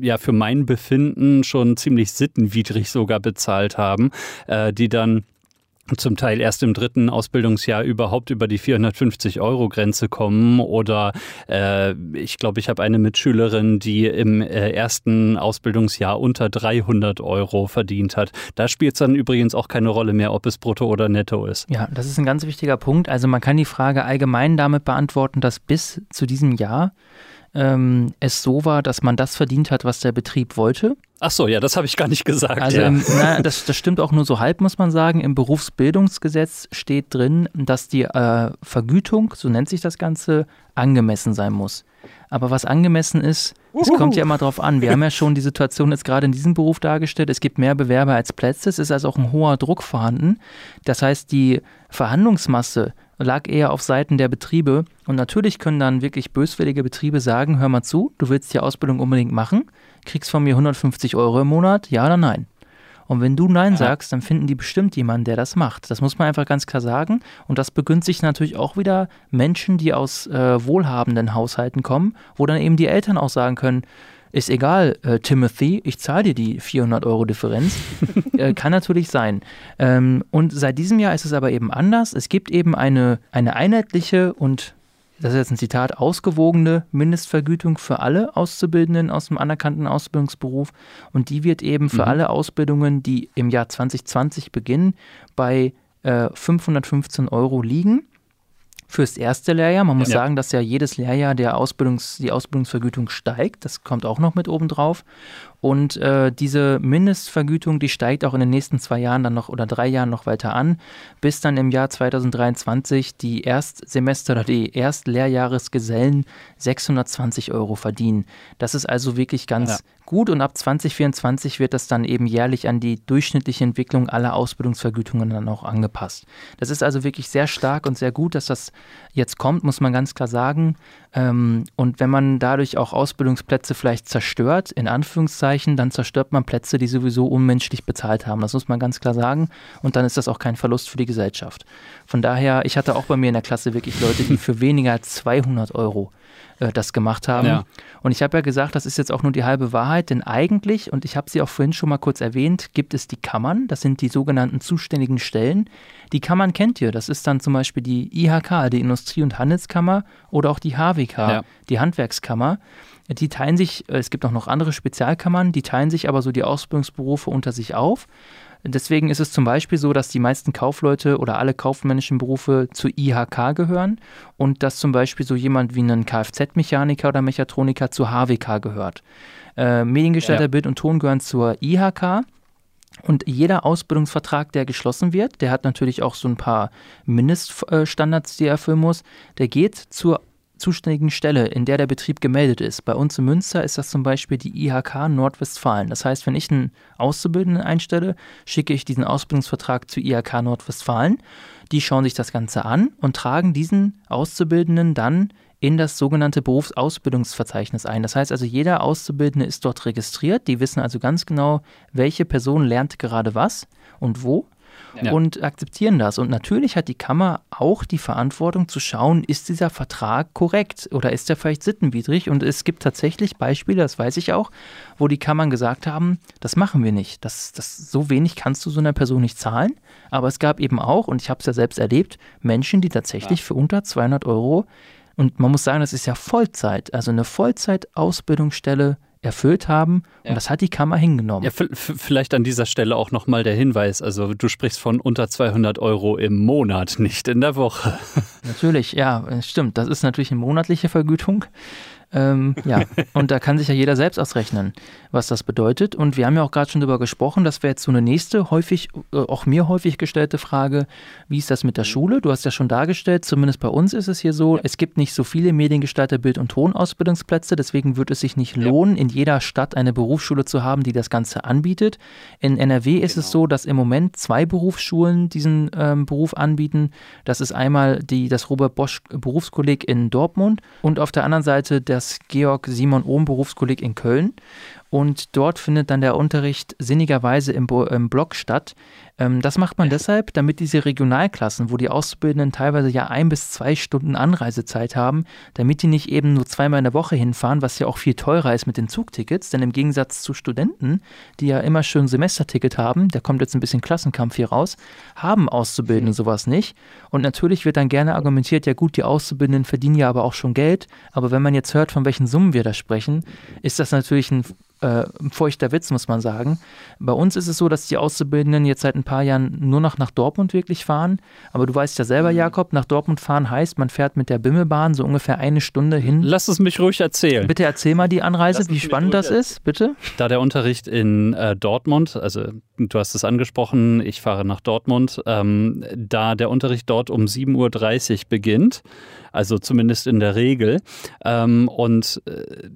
ja für mein Befinden schon ziemlich sittenwidrig sogar bezahlt haben, äh, die dann zum Teil erst im dritten Ausbildungsjahr überhaupt über die 450 Euro Grenze kommen oder äh, ich glaube, ich habe eine Mitschülerin, die im äh, ersten Ausbildungsjahr unter 300 Euro verdient hat. Da spielt es dann übrigens auch keine Rolle mehr, ob es brutto oder netto ist. Ja, das ist ein ganz wichtiger Punkt. Also man kann die Frage allgemein damit beantworten, dass bis zu diesem Jahr ähm, es so war, dass man das verdient hat, was der Betrieb wollte. Ach so, ja, das habe ich gar nicht gesagt. Also, ja. im, na, das, das stimmt auch nur so halb, muss man sagen. Im Berufsbildungsgesetz steht drin, dass die äh, Vergütung, so nennt sich das Ganze, angemessen sein muss. Aber was angemessen ist, es kommt ja immer drauf an. Wir haben ja schon die Situation jetzt gerade in diesem Beruf dargestellt. Es gibt mehr Bewerber als Plätze. Es ist also auch ein hoher Druck vorhanden. Das heißt, die Verhandlungsmasse lag eher auf Seiten der Betriebe. Und natürlich können dann wirklich böswillige Betriebe sagen, hör mal zu, du willst die Ausbildung unbedingt machen, kriegst von mir 150 Euro im Monat, ja oder nein? Und wenn du Nein ja. sagst, dann finden die bestimmt jemanden, der das macht. Das muss man einfach ganz klar sagen. Und das begünstigt natürlich auch wieder Menschen, die aus äh, wohlhabenden Haushalten kommen, wo dann eben die Eltern auch sagen können, ist egal, äh, Timothy, ich zahle dir die 400 Euro Differenz. äh, kann natürlich sein. Ähm, und seit diesem Jahr ist es aber eben anders. Es gibt eben eine, eine einheitliche und das ist jetzt ein Zitat, ausgewogene Mindestvergütung für alle Auszubildenden aus dem anerkannten Ausbildungsberuf. Und die wird eben für mhm. alle Ausbildungen, die im Jahr 2020 beginnen, bei äh, 515 Euro liegen fürs erste Lehrjahr. Man muss ja. sagen, dass ja jedes Lehrjahr der Ausbildungs-, die Ausbildungsvergütung steigt. Das kommt auch noch mit oben drauf. Und äh, diese Mindestvergütung, die steigt auch in den nächsten zwei Jahren dann noch oder drei Jahren noch weiter an, bis dann im Jahr 2023 die Erstsemester oder die Erstlehrjahresgesellen 620 Euro verdienen. Das ist also wirklich ganz ja. gut und ab 2024 wird das dann eben jährlich an die durchschnittliche Entwicklung aller Ausbildungsvergütungen dann auch angepasst. Das ist also wirklich sehr stark und sehr gut, dass das jetzt kommt, muss man ganz klar sagen. Ähm, und wenn man dadurch auch Ausbildungsplätze vielleicht zerstört, in Anführungszeichen, dann zerstört man Plätze, die sowieso unmenschlich bezahlt haben. Das muss man ganz klar sagen. Und dann ist das auch kein Verlust für die Gesellschaft. Von daher, ich hatte auch bei mir in der Klasse wirklich Leute, die für weniger als 200 Euro äh, das gemacht haben. Ja. Und ich habe ja gesagt, das ist jetzt auch nur die halbe Wahrheit, denn eigentlich, und ich habe sie auch vorhin schon mal kurz erwähnt, gibt es die Kammern, das sind die sogenannten zuständigen Stellen. Die Kammern kennt ihr, das ist dann zum Beispiel die IHK, die Industrie- und Handelskammer oder auch die HWK, ja. die Handwerkskammer. Die teilen sich, äh, es gibt auch noch andere Spezialkammern, die teilen sich aber so die Ausbildungsberufe unter sich auf. Deswegen ist es zum Beispiel so, dass die meisten Kaufleute oder alle kaufmännischen Berufe zur IHK gehören und dass zum Beispiel so jemand wie ein Kfz-Mechaniker oder Mechatroniker zur HWK gehört. Äh, Mediengestalter, ja. Bild und Ton gehören zur IHK. Und jeder Ausbildungsvertrag, der geschlossen wird, der hat natürlich auch so ein paar Mindeststandards, die er erfüllen muss. Der geht zur zuständigen Stelle, in der der Betrieb gemeldet ist. Bei uns in Münster ist das zum Beispiel die IHK Nordwestfalen. Das heißt, wenn ich einen Auszubildenden einstelle, schicke ich diesen Ausbildungsvertrag zu IHK Nordwestfalen. Die schauen sich das Ganze an und tragen diesen Auszubildenden dann in das sogenannte Berufsausbildungsverzeichnis ein. Das heißt also, jeder Auszubildende ist dort registriert. Die wissen also ganz genau, welche Person lernt gerade was und wo ja. und akzeptieren das. Und natürlich hat die Kammer auch die Verantwortung zu schauen, ist dieser Vertrag korrekt oder ist er vielleicht sittenwidrig? Und es gibt tatsächlich Beispiele, das weiß ich auch, wo die Kammern gesagt haben, das machen wir nicht. Das, das, so wenig kannst du so einer Person nicht zahlen. Aber es gab eben auch, und ich habe es ja selbst erlebt, Menschen, die tatsächlich ja. für unter 200 Euro und man muss sagen, das ist ja Vollzeit, also eine Vollzeit-Ausbildungsstelle erfüllt haben. Ja. Und das hat die Kammer hingenommen. Ja, vielleicht an dieser Stelle auch nochmal der Hinweis. Also du sprichst von unter 200 Euro im Monat, nicht in der Woche. Natürlich, ja, stimmt. Das ist natürlich eine monatliche Vergütung. Ähm, ja, und da kann sich ja jeder selbst ausrechnen, was das bedeutet. Und wir haben ja auch gerade schon darüber gesprochen, das wäre jetzt so eine nächste, häufig, äh, auch mir häufig gestellte Frage, wie ist das mit der mhm. Schule? Du hast ja schon dargestellt, zumindest bei uns ist es hier so, es gibt nicht so viele Mediengestalter Bild- und Tonausbildungsplätze, deswegen wird es sich nicht lohnen, in jeder Stadt eine Berufsschule zu haben, die das Ganze anbietet. In NRW ist genau. es so, dass im Moment zwei Berufsschulen diesen ähm, Beruf anbieten. Das ist einmal die, das Robert Bosch Berufskolleg in Dortmund und auf der anderen Seite der das Georg Simon Ohm Berufskolleg in Köln. Und dort findet dann der Unterricht sinnigerweise im, Bo im Block statt. Ähm, das macht man deshalb, damit diese Regionalklassen, wo die Auszubildenden teilweise ja ein bis zwei Stunden Anreisezeit haben, damit die nicht eben nur zweimal in der Woche hinfahren, was ja auch viel teurer ist mit den Zugtickets. Denn im Gegensatz zu Studenten, die ja immer schön Semesterticket haben, da kommt jetzt ein bisschen Klassenkampf hier raus, haben Auszubildende sowas nicht. Und natürlich wird dann gerne argumentiert, ja gut, die Auszubildenden verdienen ja aber auch schon Geld. Aber wenn man jetzt hört, von welchen Summen wir da sprechen, ist das natürlich ein äh, feuchter Witz, muss man sagen. Bei uns ist es so, dass die Auszubildenden jetzt seit ein paar Jahren nur noch nach Dortmund wirklich fahren. Aber du weißt ja selber, mhm. Jakob, nach Dortmund fahren heißt, man fährt mit der Bimmelbahn so ungefähr eine Stunde hin. Lass es mich ruhig erzählen. Bitte erzähl mal die Anreise, Lass wie spannend das ist, bitte. Da der Unterricht in äh, Dortmund, also du hast es angesprochen, ich fahre nach Dortmund, ähm, da der Unterricht dort um 7.30 Uhr beginnt, also zumindest in der Regel, ähm, und äh,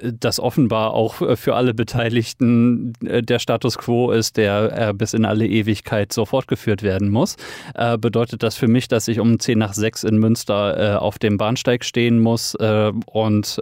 das offenbar auch für alle Beteiligten äh, der Status quo ist, der äh, bis in alle Ewigkeit so fortgeführt werden muss, äh, bedeutet das für mich, dass ich um 10 nach 6 in Münster auf dem Bahnsteig stehen muss und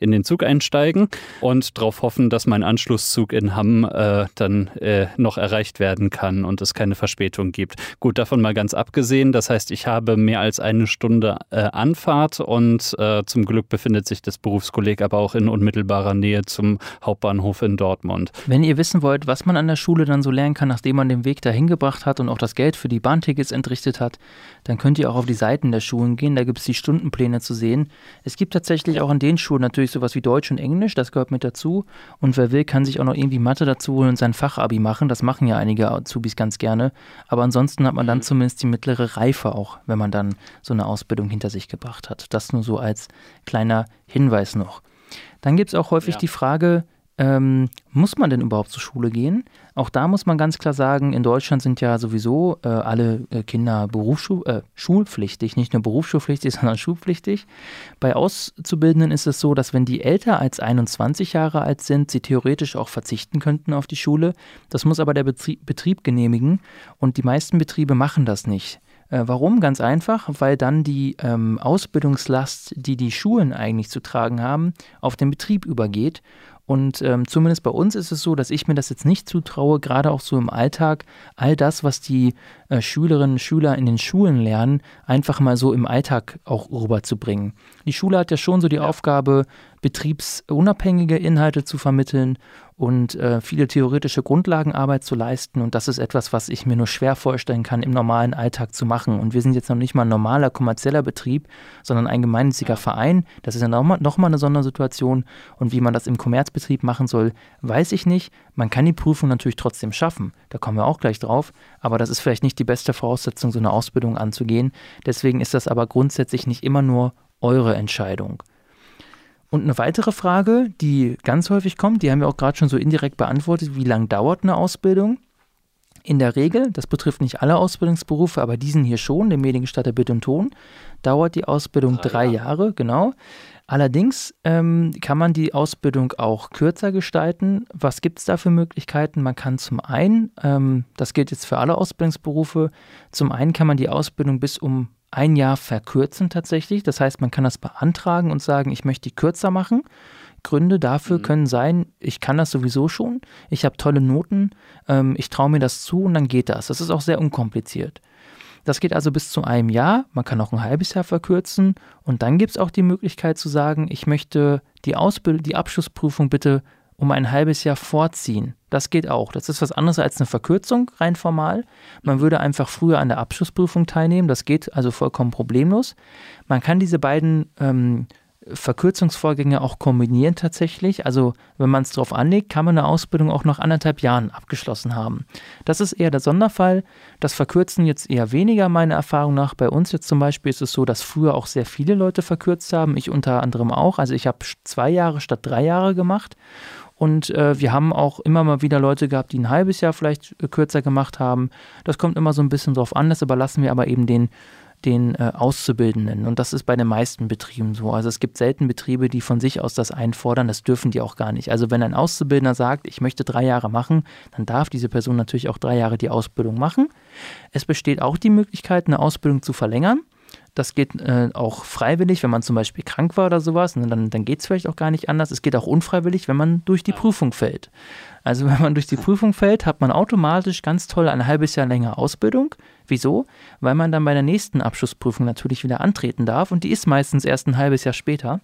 in den Zug einsteigen und darauf hoffen, dass mein Anschlusszug in Hamm dann noch erreicht werden kann und es keine Verspätung gibt. Gut, davon mal ganz abgesehen. Das heißt, ich habe mehr als eine Stunde äh, Anfahrt und äh, zum Glück befindet sich das Berufskolleg aber auch in unmittelbarer Nähe zum Hauptbahnhof in Dortmund. Wenn ihr wissen wollt, was man an der Schule dann so lernen kann, nachdem man den Weg dahin gebracht hat und auch das Geld für die Bahntickets entrichtet hat, dann könnt ihr auch auf die Seiten der Schulen gehen. Da gibt es die Stundenpläne zu sehen. Es gibt tatsächlich auch an den Schulen natürlich sowas wie Deutsch und Englisch, das gehört mit dazu. Und wer will, kann sich auch noch irgendwie Mathe dazu holen und sein Fachabi machen. Das machen ja einige Azubis ganz gerne. Aber ansonsten hat man dann zumindest die mittlere Reife auch, wenn man dann so eine Ausbildung hinter sich gebracht hat. Das nur so als kleiner Hinweis noch. Dann gibt es auch häufig ja. die Frage, ähm, muss man denn überhaupt zur Schule gehen? Auch da muss man ganz klar sagen, in Deutschland sind ja sowieso äh, alle äh, Kinder Berufsschul äh, schulpflichtig, nicht nur berufsschulpflichtig, sondern schulpflichtig. Bei Auszubildenden ist es so, dass wenn die älter als 21 Jahre alt sind, sie theoretisch auch verzichten könnten auf die Schule. Das muss aber der Betrieb, Betrieb genehmigen und die meisten Betriebe machen das nicht. Äh, warum? Ganz einfach, weil dann die ähm, Ausbildungslast, die die Schulen eigentlich zu tragen haben, auf den Betrieb übergeht und ähm, zumindest bei uns ist es so, dass ich mir das jetzt nicht zutraue, gerade auch so im Alltag, all das, was die äh, Schülerinnen und Schüler in den Schulen lernen, einfach mal so im Alltag auch rüberzubringen. Die Schule hat ja schon so die ja. Aufgabe, betriebsunabhängige Inhalte zu vermitteln und äh, viele theoretische Grundlagenarbeit zu leisten. Und das ist etwas, was ich mir nur schwer vorstellen kann, im normalen Alltag zu machen. Und wir sind jetzt noch nicht mal ein normaler kommerzieller Betrieb, sondern ein gemeinnütziger Verein. Das ist ja nochmal noch mal eine Sondersituation. Und wie man das im Kommerzbetrieb machen soll, weiß ich nicht. Man kann die Prüfung natürlich trotzdem schaffen. Da kommen wir auch gleich drauf. Aber das ist vielleicht nicht die beste Voraussetzung, so eine Ausbildung anzugehen. Deswegen ist das aber grundsätzlich nicht immer nur eure Entscheidung. Und eine weitere Frage, die ganz häufig kommt, die haben wir auch gerade schon so indirekt beantwortet, wie lange dauert eine Ausbildung? In der Regel, das betrifft nicht alle Ausbildungsberufe, aber diesen hier schon, den Mediengestatter Bild und Ton, dauert die Ausbildung drei, drei Jahre. Jahre, genau. Allerdings ähm, kann man die Ausbildung auch kürzer gestalten. Was gibt es da für Möglichkeiten? Man kann zum einen, ähm, das gilt jetzt für alle Ausbildungsberufe, zum einen kann man die Ausbildung bis um ein Jahr verkürzen tatsächlich. Das heißt, man kann das beantragen und sagen, ich möchte die kürzer machen. Gründe dafür mhm. können sein, ich kann das sowieso schon, ich habe tolle Noten, ähm, ich traue mir das zu und dann geht das. Das ist auch sehr unkompliziert. Das geht also bis zu einem Jahr, man kann auch ein halbes Jahr verkürzen und dann gibt es auch die Möglichkeit zu sagen, ich möchte die Ausbildung, die Abschlussprüfung bitte um ein halbes Jahr vorziehen. Das geht auch. Das ist was anderes als eine Verkürzung, rein formal. Man würde einfach früher an der Abschlussprüfung teilnehmen. Das geht also vollkommen problemlos. Man kann diese beiden ähm, Verkürzungsvorgänge auch kombinieren tatsächlich. Also wenn man es drauf anlegt, kann man eine Ausbildung auch nach anderthalb Jahren abgeschlossen haben. Das ist eher der Sonderfall. Das Verkürzen jetzt eher weniger meiner Erfahrung nach. Bei uns jetzt zum Beispiel ist es so, dass früher auch sehr viele Leute verkürzt haben. Ich unter anderem auch. Also ich habe zwei Jahre statt drei Jahre gemacht. Und äh, wir haben auch immer mal wieder Leute gehabt, die ein halbes Jahr vielleicht äh, kürzer gemacht haben. Das kommt immer so ein bisschen drauf an, das überlassen wir aber eben den, den äh, Auszubildenden. Und das ist bei den meisten Betrieben so. Also es gibt selten Betriebe, die von sich aus das einfordern. Das dürfen die auch gar nicht. Also wenn ein Auszubildender sagt, ich möchte drei Jahre machen, dann darf diese Person natürlich auch drei Jahre die Ausbildung machen. Es besteht auch die Möglichkeit, eine Ausbildung zu verlängern. Das geht äh, auch freiwillig, wenn man zum Beispiel krank war oder sowas. Und dann, dann geht es vielleicht auch gar nicht anders. Es geht auch unfreiwillig, wenn man durch die Prüfung fällt. Also wenn man durch die Prüfung fällt, hat man automatisch ganz toll ein halbes Jahr länger Ausbildung. Wieso? Weil man dann bei der nächsten Abschlussprüfung natürlich wieder antreten darf. Und die ist meistens erst ein halbes Jahr später.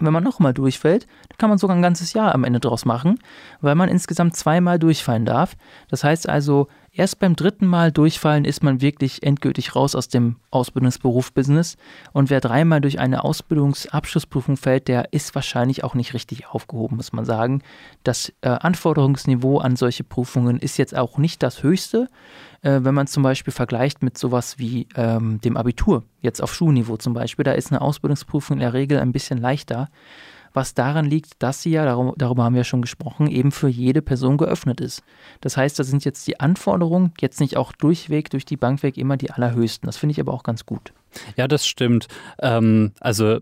Wenn man nochmal durchfällt, dann kann man sogar ein ganzes Jahr am Ende draus machen, weil man insgesamt zweimal durchfallen darf. Das heißt also, Erst beim dritten Mal durchfallen ist man wirklich endgültig raus aus dem Ausbildungsberuf-Business. Und wer dreimal durch eine Ausbildungsabschlussprüfung fällt, der ist wahrscheinlich auch nicht richtig aufgehoben, muss man sagen. Das äh, Anforderungsniveau an solche Prüfungen ist jetzt auch nicht das höchste, äh, wenn man zum Beispiel vergleicht mit sowas wie ähm, dem Abitur, jetzt auf Schulniveau zum Beispiel. Da ist eine Ausbildungsprüfung in der Regel ein bisschen leichter was daran liegt, dass sie ja, darüber haben wir schon gesprochen, eben für jede Person geöffnet ist. Das heißt, da sind jetzt die Anforderungen jetzt nicht auch durchweg, durch die Bank weg immer die allerhöchsten. Das finde ich aber auch ganz gut. Ja, das stimmt. Ähm, also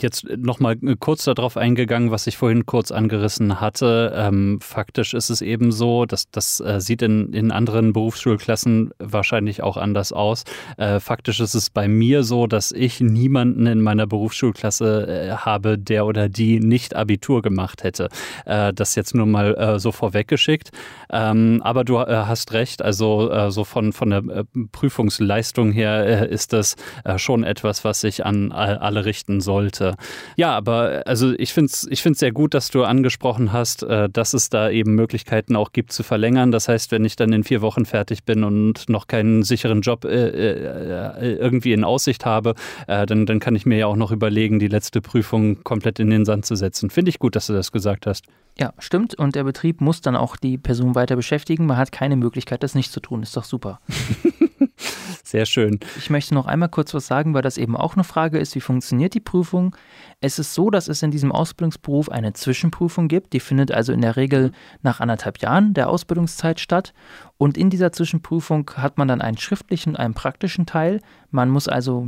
jetzt nochmal kurz darauf eingegangen, was ich vorhin kurz angerissen hatte. Ähm, faktisch ist es eben so, dass das äh, sieht in, in anderen Berufsschulklassen wahrscheinlich auch anders aus. Äh, faktisch ist es bei mir so, dass ich niemanden in meiner Berufsschulklasse äh, habe, der oder die nicht Abitur gemacht hätte. Äh, das jetzt nur mal äh, so vorweggeschickt. Ähm, aber du äh, hast recht, also so von, von der Prüfungsleistung her ist das schon etwas, was sich an alle richten sollte. Ja, aber also ich finde es ich find's sehr gut, dass du angesprochen hast, dass es da eben Möglichkeiten auch gibt zu verlängern. Das heißt, wenn ich dann in vier Wochen fertig bin und noch keinen sicheren Job irgendwie in Aussicht habe, dann, dann kann ich mir ja auch noch überlegen, die letzte Prüfung komplett in den Sand zu setzen. Finde ich gut, dass du das gesagt hast. Ja, stimmt. Und der Betrieb muss dann auch die Person weiter beschäftigen. Man hat keine Möglichkeit, das nicht zu tun. Ist doch super. Sehr schön. Ich möchte noch einmal kurz was sagen, weil das eben auch eine Frage ist, wie funktioniert die Prüfung? Es ist so, dass es in diesem Ausbildungsberuf eine Zwischenprüfung gibt. Die findet also in der Regel nach anderthalb Jahren der Ausbildungszeit statt. Und in dieser Zwischenprüfung hat man dann einen schriftlichen und einen praktischen Teil. Man muss also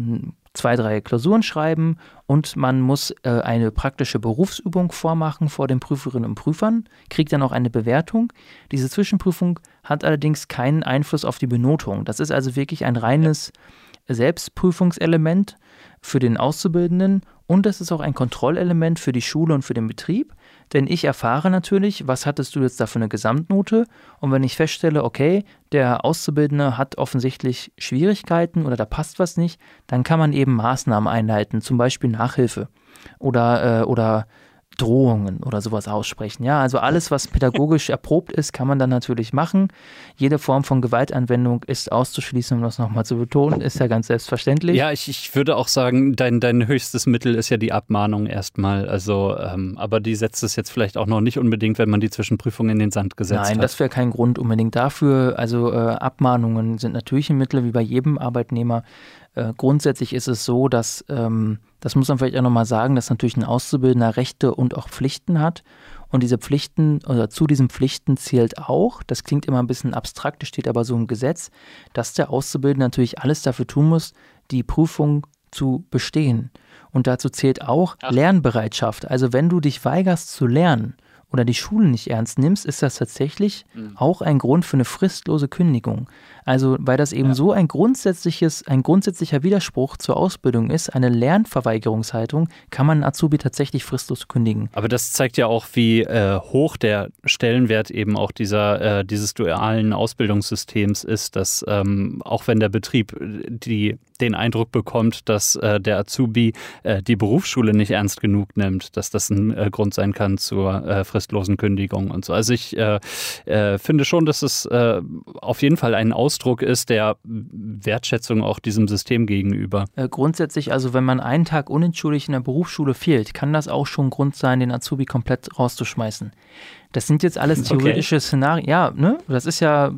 zwei, drei Klausuren schreiben und man muss äh, eine praktische Berufsübung vormachen vor den Prüferinnen und Prüfern, kriegt dann auch eine Bewertung. Diese Zwischenprüfung hat allerdings keinen Einfluss auf die Benotung. Das ist also wirklich ein reines Selbstprüfungselement für den Auszubildenden und das ist auch ein Kontrollelement für die Schule und für den Betrieb. Denn ich erfahre natürlich, was hattest du jetzt da für eine Gesamtnote? Und wenn ich feststelle, okay, der Auszubildende hat offensichtlich Schwierigkeiten oder da passt was nicht, dann kann man eben Maßnahmen einleiten, zum Beispiel Nachhilfe oder, äh, oder Drohungen oder sowas aussprechen. Ja, also alles, was pädagogisch erprobt ist, kann man dann natürlich machen. Jede Form von Gewaltanwendung ist auszuschließen, um das nochmal zu betonen, ist ja ganz selbstverständlich. Ja, ich, ich würde auch sagen, dein, dein höchstes Mittel ist ja die Abmahnung erstmal. Also, ähm, aber die setzt es jetzt vielleicht auch noch nicht unbedingt, wenn man die Zwischenprüfung in den Sand gesetzt Nein, hat. Nein, das wäre kein Grund unbedingt dafür. Also äh, Abmahnungen sind natürlich ein Mittel, wie bei jedem Arbeitnehmer. Äh, grundsätzlich ist es so, dass, ähm, das muss man vielleicht auch nochmal sagen, dass natürlich ein Auszubildender Rechte und auch Pflichten hat. Und diese Pflichten oder zu diesen Pflichten zählt auch, das klingt immer ein bisschen abstrakt, steht aber so im Gesetz, dass der Auszubildende natürlich alles dafür tun muss, die Prüfung zu bestehen. Und dazu zählt auch Ach. Lernbereitschaft. Also wenn du dich weigerst zu lernen, oder die Schule nicht ernst nimmst, ist das tatsächlich mhm. auch ein Grund für eine fristlose Kündigung. Also, weil das eben ja. so ein grundsätzliches, ein grundsätzlicher Widerspruch zur Ausbildung ist, eine Lernverweigerungshaltung, kann man Azubi tatsächlich fristlos kündigen. Aber das zeigt ja auch, wie äh, hoch der Stellenwert eben auch dieser, äh, dieses dualen Ausbildungssystems ist, dass ähm, auch wenn der Betrieb äh, die den Eindruck bekommt, dass äh, der Azubi äh, die Berufsschule nicht ernst genug nimmt, dass das ein äh, Grund sein kann zur fristlosen Kündigung und so. Also ich finde schon, dass es auf jeden Fall ein Ausdruck ist der Wertschätzung auch diesem System gegenüber. grundsätzlich, also wenn man einen Tag unentschuldigt in der Berufsschule fehlt, kann das auch schon Grund sein, den Azubi komplett rauszuschmeißen. Das sind jetzt alles theoretische okay. Szenarien. Ja, ne? Das ist ja,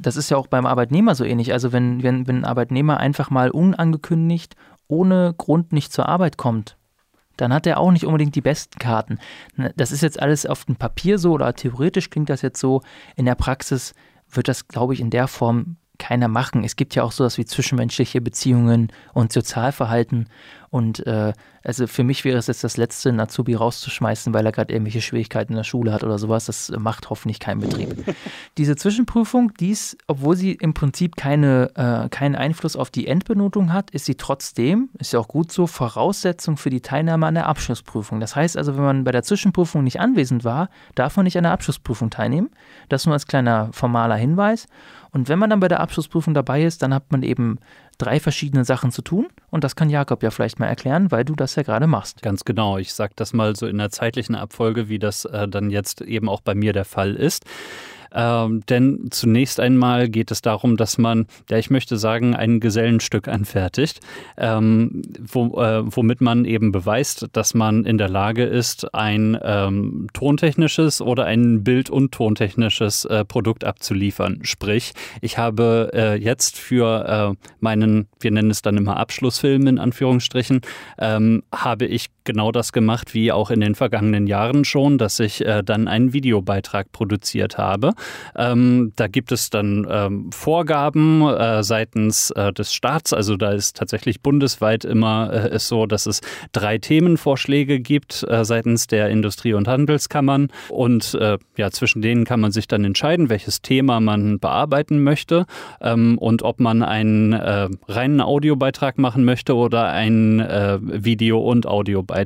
das ist ja auch beim Arbeitnehmer so ähnlich. Also wenn, wenn, wenn ein Arbeitnehmer einfach mal unangekündigt, ohne Grund nicht zur Arbeit kommt, dann hat er auch nicht unbedingt die besten Karten. Ne, das ist jetzt alles auf dem Papier so oder theoretisch klingt das jetzt so. In der Praxis wird das, glaube ich, in der Form keiner machen. Es gibt ja auch sowas wie zwischenmenschliche Beziehungen und Sozialverhalten. Und äh, also für mich wäre es jetzt das Letzte, einen Azubi rauszuschmeißen, weil er gerade irgendwelche Schwierigkeiten in der Schule hat oder sowas. Das macht hoffentlich kein Betrieb. Diese Zwischenprüfung, dies, obwohl sie im Prinzip keine, äh, keinen Einfluss auf die Endbenotung hat, ist sie trotzdem, ist ja auch gut so, Voraussetzung für die Teilnahme an der Abschlussprüfung. Das heißt also, wenn man bei der Zwischenprüfung nicht anwesend war, darf man nicht an der Abschlussprüfung teilnehmen. Das nur als kleiner formaler Hinweis. Und wenn man dann bei der Abschlussprüfung dabei ist, dann hat man eben drei verschiedene Sachen zu tun. Und das kann Jakob ja vielleicht mal erklären, weil du das ja gerade machst. Ganz genau. Ich sage das mal so in der zeitlichen Abfolge, wie das äh, dann jetzt eben auch bei mir der Fall ist. Ähm, denn zunächst einmal geht es darum, dass man, ja, ich möchte sagen, ein Gesellenstück anfertigt, ähm, wo, äh, womit man eben beweist, dass man in der Lage ist, ein ähm, tontechnisches oder ein bild- und tontechnisches äh, Produkt abzuliefern. Sprich, ich habe äh, jetzt für äh, meinen, wir nennen es dann immer Abschlussfilm in Anführungsstrichen, ähm, habe ich genau das gemacht wie auch in den vergangenen Jahren schon, dass ich äh, dann einen Videobeitrag produziert habe Ähm, da gibt es dann ähm, Vorgaben äh, seitens äh, des Staats. Also da ist tatsächlich bundesweit immer äh, ist so, dass es drei Themenvorschläge gibt äh, seitens der Industrie- und Handelskammern. Und äh, ja, zwischen denen kann man sich dann entscheiden, welches Thema man bearbeiten möchte ähm, und ob man einen äh, reinen Audiobeitrag machen möchte oder einen Video- und Audiobeitrag.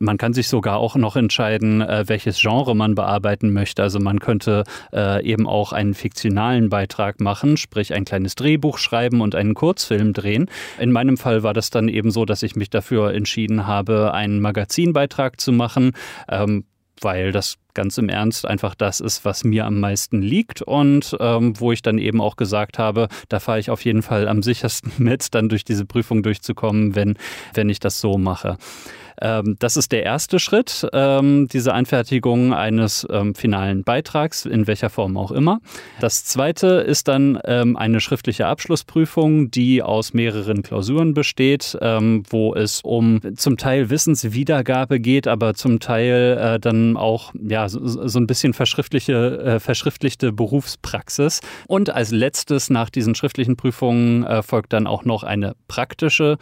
Man kann sich sogar auch noch entscheiden, welches Genre man bearbeiten möchte. Also man könnte eben auch einen fiktionalen Beitrag machen, sprich ein kleines Drehbuch schreiben und einen Kurzfilm drehen. In meinem Fall war das dann eben so, dass ich mich dafür entschieden habe, einen Magazinbeitrag zu machen. Ähm, weil das ganz im Ernst einfach das ist, was mir am meisten liegt und ähm, wo ich dann eben auch gesagt habe, da fahre ich auf jeden Fall am sichersten mit, dann durch diese Prüfung durchzukommen, wenn, wenn ich das so mache. Ähm, das ist der erste Schritt, ähm, diese Anfertigung eines ähm, finalen Beitrags, in welcher Form auch immer. Das zweite ist dann eine schriftliche Abschlussprüfung, die aus mehreren Klausuren besteht, wo es um zum Teil Wissenswiedergabe geht, aber zum Teil äh, dann auch ja, so, so ein bisschen verschriftliche, äh, verschriftlichte Berufspraxis. Und als letztes nach diesen schriftlichen Prüfungen äh, folgt dann auch noch eine praktische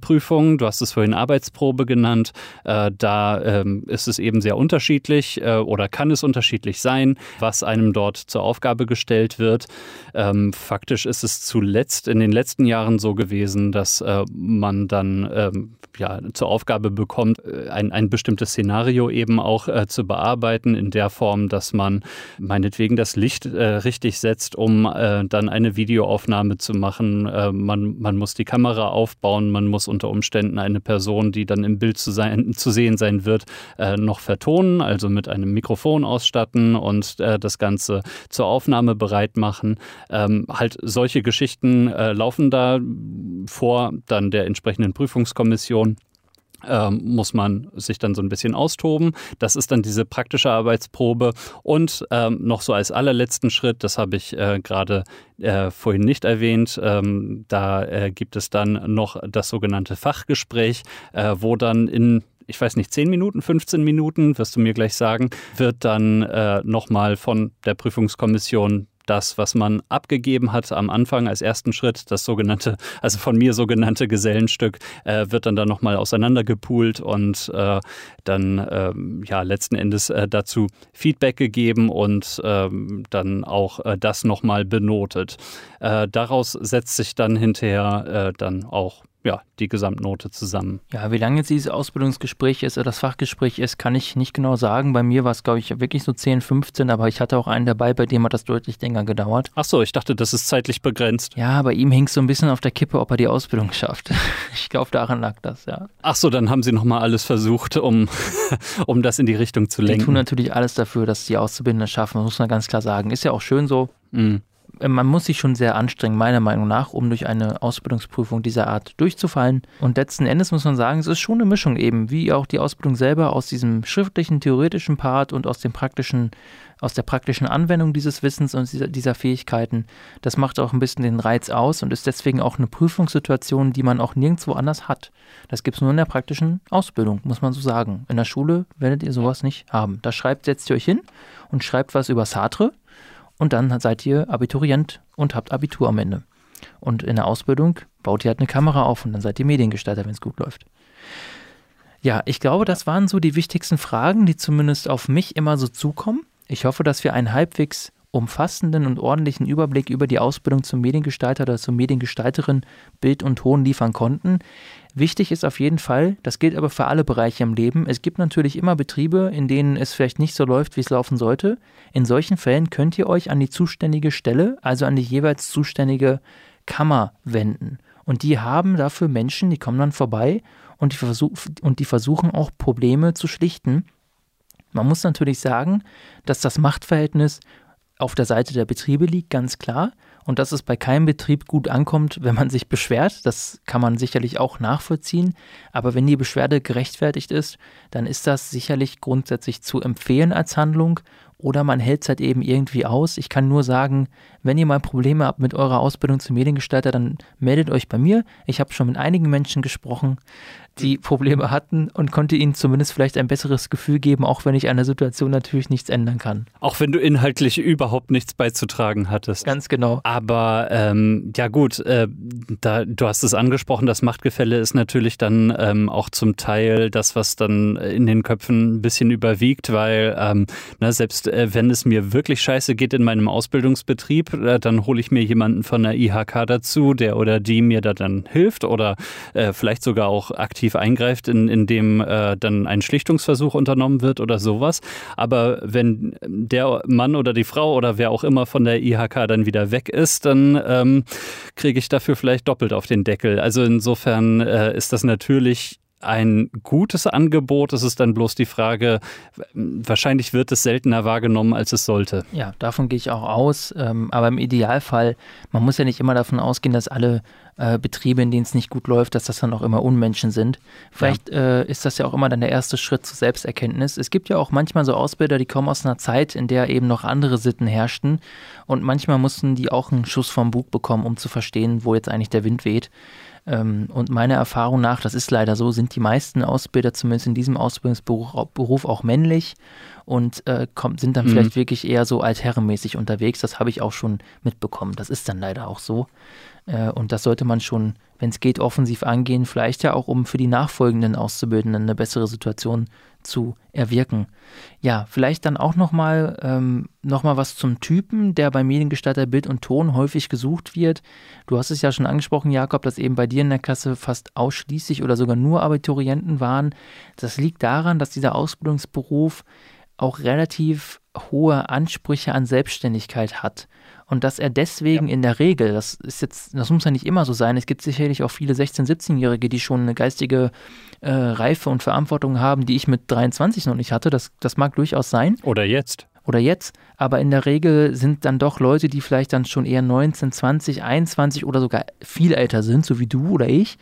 Prüfung. Du hast es vorhin Arbeitsprobe genannt genannt. Äh, da ähm, ist es eben sehr unterschiedlich äh, oder kann es unterschiedlich sein, was einem dort zur Aufgabe gestellt wird. Ähm, faktisch ist es zuletzt in den letzten Jahren so gewesen, dass äh, man dann ähm, ja, zur Aufgabe bekommt, äh, ein, ein bestimmtes Szenario eben auch äh, zu bearbeiten, in der Form, dass man meinetwegen das Licht äh, richtig setzt, um dann eine Videoaufnahme zu machen. man, man muss die Kamera aufbauen, man muss unter Umständen eine Person, die dann im Bild zu, sein, zu sehen sein wird, äh, noch vertonen, also mit einem Mikrofon ausstatten und äh, das Ganze zur Aufnahme bereit machen. Ähm, halt solche Geschichten äh, laufen da vor dann der entsprechenden Prüfungskommission ähm, muss man sich dann so ein bisschen austoben. Das ist dann diese praktische Arbeitsprobe. Und ähm, noch so als allerletzten Schritt, das habe ich äh, gerade äh, vorhin nicht erwähnt, ähm, da äh, gibt es dann noch das sogenannte Fachgespräch, äh, wo dann in ich weiß nicht, 10 Minuten, 15 Minuten, wirst du mir gleich sagen, wird dann äh, nochmal von der Prüfungskommission das, was man abgegeben hat am Anfang als ersten Schritt, das sogenannte, also von mir sogenannte Gesellenstück, äh, wird dann da nochmal auseinandergepoolt und äh, dann ähm, ja letzten Endes äh, dazu Feedback gegeben und ähm, dann auch äh, das nochmal benotet. Äh, daraus setzt sich dann hinterher äh, dann auch ja, die Gesamtnote zusammen. Ja, wie lange jetzt dieses Ausbildungsgespräch ist oder das Fachgespräch ist, kann ich nicht genau sagen. Bei mir war es, glaube ich, wirklich so 10, 15, aber ich hatte auch einen dabei, bei dem hat das deutlich länger gedauert. Ach so, ich dachte, das ist zeitlich begrenzt. Ja, bei ihm hing es so ein bisschen auf der Kippe, ob er die Ausbildung schafft. ich glaube, daran lag das, ja. Ach so, dann haben sie nochmal alles versucht, um, um das in die Richtung zu lenken. Die tun natürlich alles dafür, dass die Auszubildenden schaffen, muss man ganz klar sagen. Ist ja auch schön so. Mhm. Äh, man muss sich schon sehr anstrengen, meiner Meinung nach, um durch eine Ausbildungsprüfung dieser Art durchzufallen. Und letzten Endes muss man sagen, es ist schon eine Mischung eben, wie auch die Ausbildung selber aus diesem schriftlichen, theoretischen Part und aus dem praktischen, aus der praktischen Anwendung dieses Wissens und dieser, dieser Fähigkeiten. Das macht auch ein bisschen den Reiz aus und ist deswegen auch eine Prüfungssituation, die man auch nirgendwo anders hat. Das gibt es nur in der praktischen Ausbildung, muss man so sagen. In der Schule werdet ihr sowas nicht haben. Da schreibt, setzt ihr euch hin und schreibt was über Sartre und dann seid ihr Abiturient und habt Abitur am Ende. Und in der Ausbildung baut ihr halt eine Kamera auf und dann seid ihr Mediengestalter, wenn es gut läuft. Ja, ich glaube, das waren so die wichtigsten Fragen, die zumindest auf mich immer so zukommen. Ich hoffe, dass wir einen halbwegs umfassenden und ordentlichen Überblick über die Ausbildung zum Mediengestalter oder zur Mediengestalterin Bild und Ton liefern konnten. Wichtig ist auf jeden Fall, das gilt aber für alle Bereiche im Leben, es gibt natürlich immer Betriebe, in denen es vielleicht nicht so läuft, wie es laufen sollte. In solchen Fällen könnt ihr euch an die zuständige Stelle, also an die jeweils zuständige Kammer wenden. Und die haben dafür Menschen, die kommen dann vorbei und die, versuch, und die versuchen auch Probleme zu schlichten. Man muss natürlich sagen, dass das Machtverhältnis auf der Seite der Betriebe liegt, ganz klar und dass es bei keinem Betrieb gut ankommt, wenn man sich beschwert. Das kann man sicherlich auch nachvollziehen. Aber wenn die Beschwerde gerechtfertigt ist, dann ist das sicherlich grundsätzlich zu empfehlen als Handlung oder man hält es halt eben irgendwie aus. Ich kann nur sagen, wenn ihr mal Probleme habt mit eurer Ausbildung zum Mediengestalter, dann meldet euch bei mir. Ich habe schon mit einigen Menschen gesprochen, die Probleme hatten und konnte ihnen zumindest vielleicht ein besseres Gefühl geben, auch wenn ich an der Situation natürlich nichts ändern kann. Auch wenn du inhaltlich überhaupt nichts beizutragen hattest. Ganz genau. Aber ähm, ja gut, äh, da, du hast es angesprochen, das Machtgefälle ist natürlich dann ähm, auch zum Teil das, was dann in den Köpfen ein bisschen überwiegt, weil ähm, na, ne, selbst äh, wenn es mir wirklich scheiße geht in meinem Ausbildungsbetrieb, dann hole ich mir jemanden von der IHK dazu, der oder die mir da dann hilft oder äh, vielleicht sogar auch aktiv eingreift, in, indem äh, dann ein Schlichtungsversuch unternommen wird oder sowas. Aber wenn der Mann oder die Frau oder wer auch immer von der IHK dann wieder weg ist, dann ähm, kriege ich dafür vielleicht doppelt auf den Deckel. Also insofern äh, ist das natürlich ein gutes Angebot. Es ist dann bloß die Frage, wahrscheinlich wird es seltener wahrgenommen, als es sollte. Ja, davon gehe ich auch aus. Ähm, aber im Idealfall, man muss ja nicht immer davon ausgehen, dass alle äh, Betriebe, in denen es nicht gut läuft, dass das dann auch immer Unmenschen sind. Vielleicht ja. äh, ist das ja auch immer dann der erste Schritt zur Selbsterkenntnis. Es gibt ja auch manchmal so Ausbilder, die kommen aus einer Zeit, in der eben noch andere Sitten herrschten. Und manchmal mussten die auch einen Schuss vom Bug bekommen, um zu verstehen, wo jetzt eigentlich der Wind weht. Ähm, und meiner Erfahrung nach, das ist leider so, sind die meisten Ausbilder zumindest in diesem Ausbildungsberuf auch männlich und äh, kommt, sind dann mhm. vielleicht wirklich eher so altherrenmäßig unterwegs. Das habe ich auch schon mitbekommen. Das ist dann leider auch so. Äh, und das sollte man schon, wenn es geht, offensiv angehen, vielleicht ja auch, um für die nachfolgenden Auszubildenden eine bessere Situation zu erwirken. Ja, vielleicht dann auch nochmal ähm, noch was zum Typen, der bei Mediengestalter Bild und Ton häufig gesucht wird. Du hast es ja schon angesprochen, Jakob, dass eben bei dir in der Klasse fast ausschließlich oder sogar nur Abiturienten waren. Das liegt daran, dass dieser Ausbildungsberuf auch relativ hohe Ansprüche an Selbstständigkeit hat und dass er deswegen ja. in der Regel, das ist jetzt, das muss ja nicht immer so sein, es gibt sicherlich auch viele 16-, 17-Jährige, die schon eine geistige äh, Reife und Verantwortung haben, die ich mit 23 noch nicht hatte. Das, das mag durchaus sein. Oder jetzt. Oder jetzt. Aber in der Regel sind dann doch Leute, die vielleicht dann schon eher 19, 20, 21 oder sogar viel älter sind, so wie du oder ich,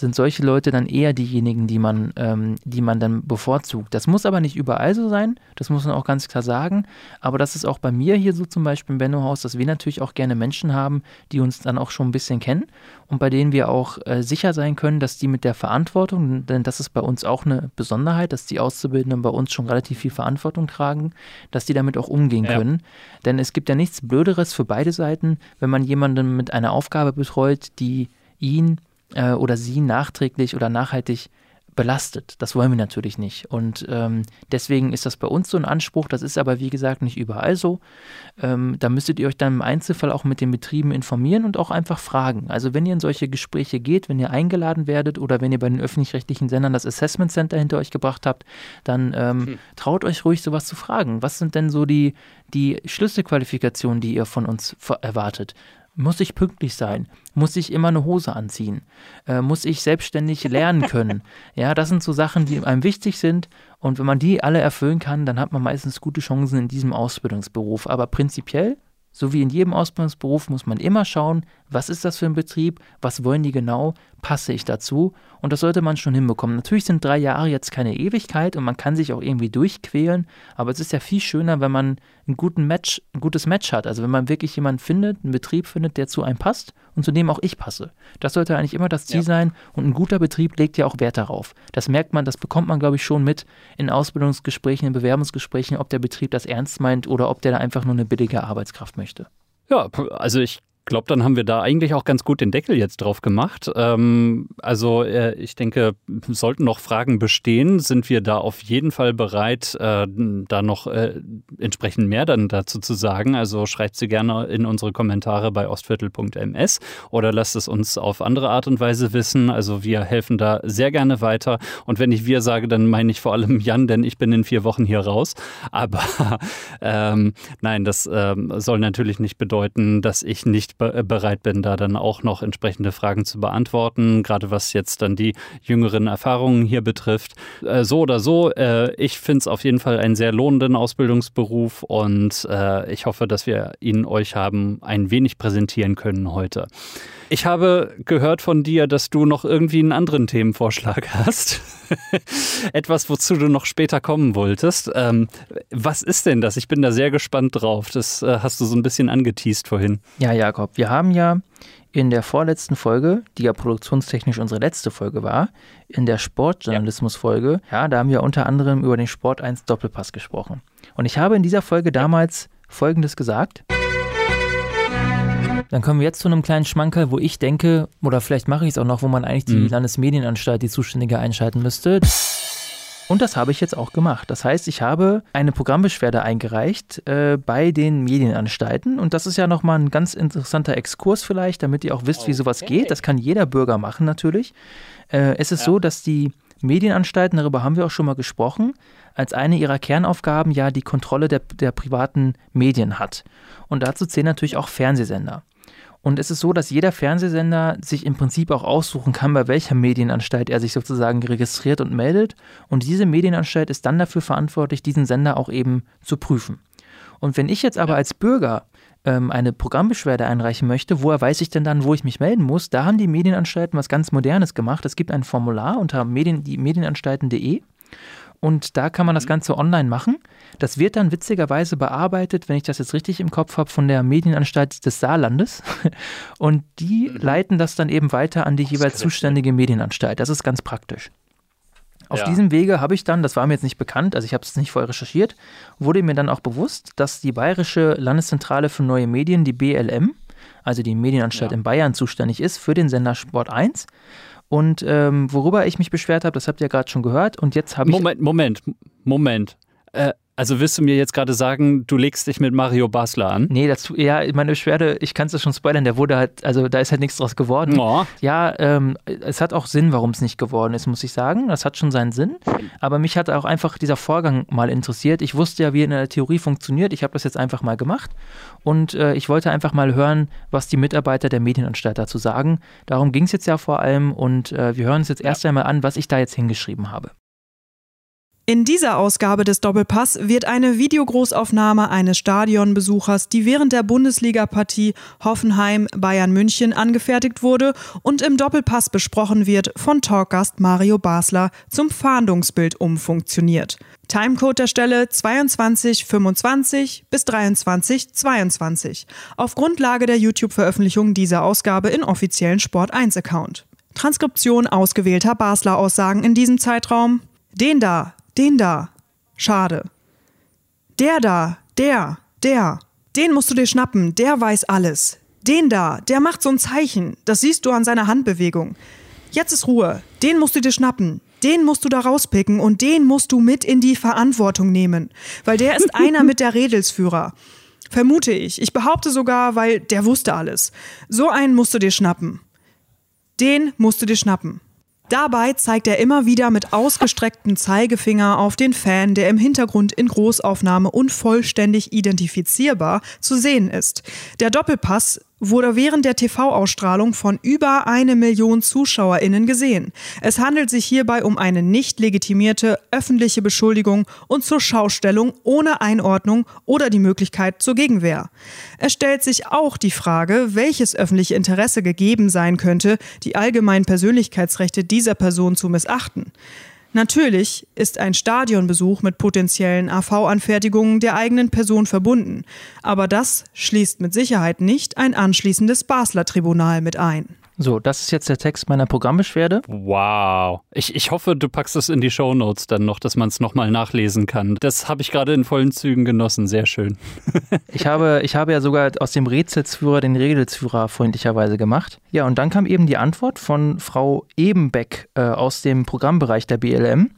sind solche Leute dann eher diejenigen, die man, ähm, die man dann bevorzugt. Das muss aber nicht überall so sein, das muss man auch ganz klar sagen. Aber das ist auch bei mir hier so zum Beispiel im Benno-Haus, dass wir natürlich auch gerne Menschen haben, die uns dann auch schon ein bisschen kennen und bei denen wir auch äh, sicher sein können, dass die mit der Verantwortung, denn das ist bei uns auch eine Besonderheit, dass die Auszubildenden bei uns schon relativ viel Verantwortung tragen, dass die damit auch umgehen ja. können. Denn es gibt ja nichts Blöderes für beide Seiten, wenn man jemanden mit einer Aufgabe betreut, die ihn äh, oder sie nachträglich oder nachhaltig belastet. Das wollen wir natürlich nicht. Und ähm, deswegen ist das bei uns so ein Anspruch. Das ist aber, wie gesagt, nicht überall so. Ähm, da müsstet ihr euch dann im Einzelfall auch mit den Betrieben informieren und auch einfach fragen. Also wenn ihr in solche Gespräche geht, wenn ihr eingeladen werdet oder wenn ihr bei den öffentlich-rechtlichen Sendern das Assessment Center hinter euch gebracht habt, dann ähm, hm. traut euch ruhig sowas zu fragen. Was sind denn so die, die Schlüsselqualifikationen, die ihr von uns erwartet? Muss ich pünktlich sein? Muss ich immer eine Hose anziehen? Äh, muss ich selbstständig lernen können? Ja, das sind so Sachen, die einem wichtig sind. Und wenn man die alle erfüllen kann, dann hat man meistens gute Chancen in diesem Ausbildungsberuf. Aber prinzipiell so wie in jedem Ausbildungsberuf muss man immer schauen, was ist das für ein Betrieb, was wollen die genau, passe ich dazu und das sollte man schon hinbekommen. Natürlich sind drei Jahre jetzt keine Ewigkeit und man kann sich auch irgendwie durchquälen, aber es ist ja viel schöner, wenn man einen guten Match, ein gutes Match hat. Also wenn man wirklich jemanden findet, einen Betrieb findet, der zu einem passt und zu dem auch ich passe. Das sollte eigentlich immer das Ziel ja. sein und ein guter Betrieb legt ja auch Wert darauf. Das merkt man, das bekommt man, glaube ich, schon mit in Ausbildungsgesprächen, in Bewerbungsgesprächen, ob der Betrieb das ernst meint oder ob der da einfach nur eine billige Arbeitskraft möchte. Ja, also ich glaube, dann haben wir da eigentlich auch ganz gut den Deckel jetzt drauf gemacht. Ähm, also äh, ich denke, sollten noch Fragen bestehen, sind wir da auf jeden Fall bereit, äh, da noch äh, entsprechend mehr dann dazu zu sagen. Also schreibt sie gerne in unsere Kommentare bei ostviertel.ms oder lasst es uns auf andere Art und Weise wissen. Also wir helfen da sehr gerne weiter. Und wenn ich wir sage, dann meine ich vor allem Jan, denn ich bin in vier Wochen hier raus. Aber ähm, nein, das ähm, soll natürlich nicht bedeuten, dass ich nicht äh, bereit bin, da dann auch noch entsprechende Fragen zu beantworten, gerade was jetzt dann die jüngeren Erfahrungen hier betrifft. Äh, so oder so, äh, ich finde es auf jeden Fall einen sehr lohnenden Ausbildungsberuf und ich hoffe, dass wir ihn euch haben ein wenig präsentieren können heute. Ich habe gehört von dir, dass du noch irgendwie einen anderen Themenvorschlag hast. Etwas, wozu du noch später kommen wolltest. Ähm, was ist denn das? Ich bin da sehr gespannt drauf. Das äh, hast du so ein bisschen angeteased vorhin. Ja, Jakob, wir haben ja in der vorletzten Folge, die ja produktionstechnisch unsere letzte Folge war, in der Sportjournalismus-Folge, ja, da haben wir unter anderem über den Sport 1 Doppelpass gesprochen. Und ich habe in dieser Folge damals Folgendes gesagt. Dann kommen wir jetzt zu einem kleinen Schmankerl, wo ich denke, oder vielleicht mache ich es auch noch, wo man eigentlich die mhm. Landesmedienanstalt, die Zuständige, einschalten müsste. Und das habe ich jetzt auch gemacht. Das heißt, ich habe eine Programmbeschwerde eingereicht äh, bei den Medienanstalten. Und das ist ja nochmal ein ganz interessanter Exkurs vielleicht, damit ihr auch wisst, wie sowas geht. Das kann jeder Bürger machen natürlich. Äh, es ist ja. so, dass die Medienanstalten, darüber haben wir auch schon mal gesprochen, als eine ihrer Kernaufgaben ja die Kontrolle der, der privaten Medien hat. Und dazu zählen natürlich auch Fernsehsender. Und es ist so, dass jeder Fernsehsender sich im Prinzip auch aussuchen kann, bei welcher Medienanstalt er sich sozusagen registriert und meldet. Und diese Medienanstalt ist dann dafür verantwortlich, diesen Sender auch eben zu prüfen. Und wenn ich jetzt aber als Bürger ähm, eine Programmbeschwerde einreichen möchte, woher weiß ich denn dann, wo ich mich melden muss? Da haben die Medienanstalten was ganz Modernes gemacht. Es gibt ein Formular unter Medien, die medienanstalten.de und da kann man das mhm. Ganze online machen. Das wird dann witzigerweise bearbeitet, wenn ich das jetzt richtig im Kopf habe, von der Medienanstalt des Saarlandes. Und die mhm. leiten das dann eben weiter an die jeweils zuständige Medienanstalt. Das ist ganz praktisch. Auf ja. diesem Wege habe ich dann, das war mir jetzt nicht bekannt, also ich habe es nicht vorher recherchiert, wurde mir dann auch bewusst, dass die Bayerische Landeszentrale für neue Medien, die BLM, also die Medienanstalt ja. in Bayern, zuständig ist für den Sender Sport 1 und ähm, worüber ich mich beschwert habe, das habt ihr gerade schon gehört. Und jetzt habe ich. Moment, Moment, Moment. Äh, also willst du mir jetzt gerade sagen, du legst dich mit Mario Basler an? Nee, das, ja, meine Beschwerde, ich kann es schon spoilern, der wurde halt, also da ist halt nichts draus geworden. Oh. Ja, ähm, es hat auch Sinn, warum es nicht geworden ist, muss ich sagen. Das hat schon seinen Sinn. Aber mich hat auch einfach dieser Vorgang mal interessiert. Ich wusste ja, wie in der Theorie funktioniert. Ich habe das jetzt einfach mal gemacht. Und äh, ich wollte einfach mal hören, was die Mitarbeiter der Medienanstalt dazu sagen. Darum ging es jetzt ja vor allem. Und äh, wir hören uns jetzt erst einmal an, was ich da jetzt hingeschrieben habe. In dieser Ausgabe des Doppelpass wird eine Videogroßaufnahme eines Stadionbesuchers, die während der Bundesliga-Partie Hoffenheim Bayern München angefertigt wurde und im Doppelpass besprochen wird, von Talkgast Mario Basler zum Fahndungsbild umfunktioniert. Timecode der Stelle 2225 bis 2322 auf Grundlage der YouTube-Veröffentlichung dieser Ausgabe in offiziellen Sport 1 Account. Transkription ausgewählter Basler Aussagen in diesem Zeitraum. Den da, den da. Schade. Der da, der, der. Den musst du dir schnappen, der weiß alles. Den da, der macht so ein Zeichen. Das siehst du an seiner Handbewegung. Jetzt ist Ruhe. Den musst du dir schnappen. Den musst du da rauspicken und den musst du mit in die Verantwortung nehmen. Weil der ist einer mit der Redelsführer. Vermute ich. Ich behaupte sogar, weil der wusste alles. So einen musst du dir schnappen. Den musst du dir schnappen. Dabei zeigt er immer wieder mit ausgestrecktem Zeigefinger auf den Fan, der im Hintergrund in Großaufnahme unvollständig identifizierbar zu sehen ist. Der Doppelpass wurde während der TV-Ausstrahlung von über eine Million ZuschauerInnen gesehen. Es handelt sich hierbei um eine nicht legitimierte öffentliche Beschuldigung und zur Schaustellung ohne Einordnung oder die Möglichkeit zur Gegenwehr. Es stellt sich auch die Frage, welches öffentliche Interesse gegeben sein könnte, die allgemeinen Persönlichkeitsrechte dieser Person zu missachten. Natürlich ist ein Stadionbesuch mit potenziellen AV-Anfertigungen der eigenen Person verbunden, aber das schließt mit Sicherheit nicht ein anschließendes Basler Tribunal mit ein. So, das ist jetzt der Text meiner Programmbeschwerde. Wow. Ich, ich hoffe, du packst es in die Show Notes dann noch, dass man es nochmal nachlesen kann. Das habe ich gerade in vollen Zügen genossen. Sehr schön. ich, habe, ich habe ja sogar aus dem Rätselsführer den Redelsführer freundlicherweise gemacht. Ja, und dann kam eben die Antwort von Frau Ebenbeck äh, aus dem Programmbereich der BLM.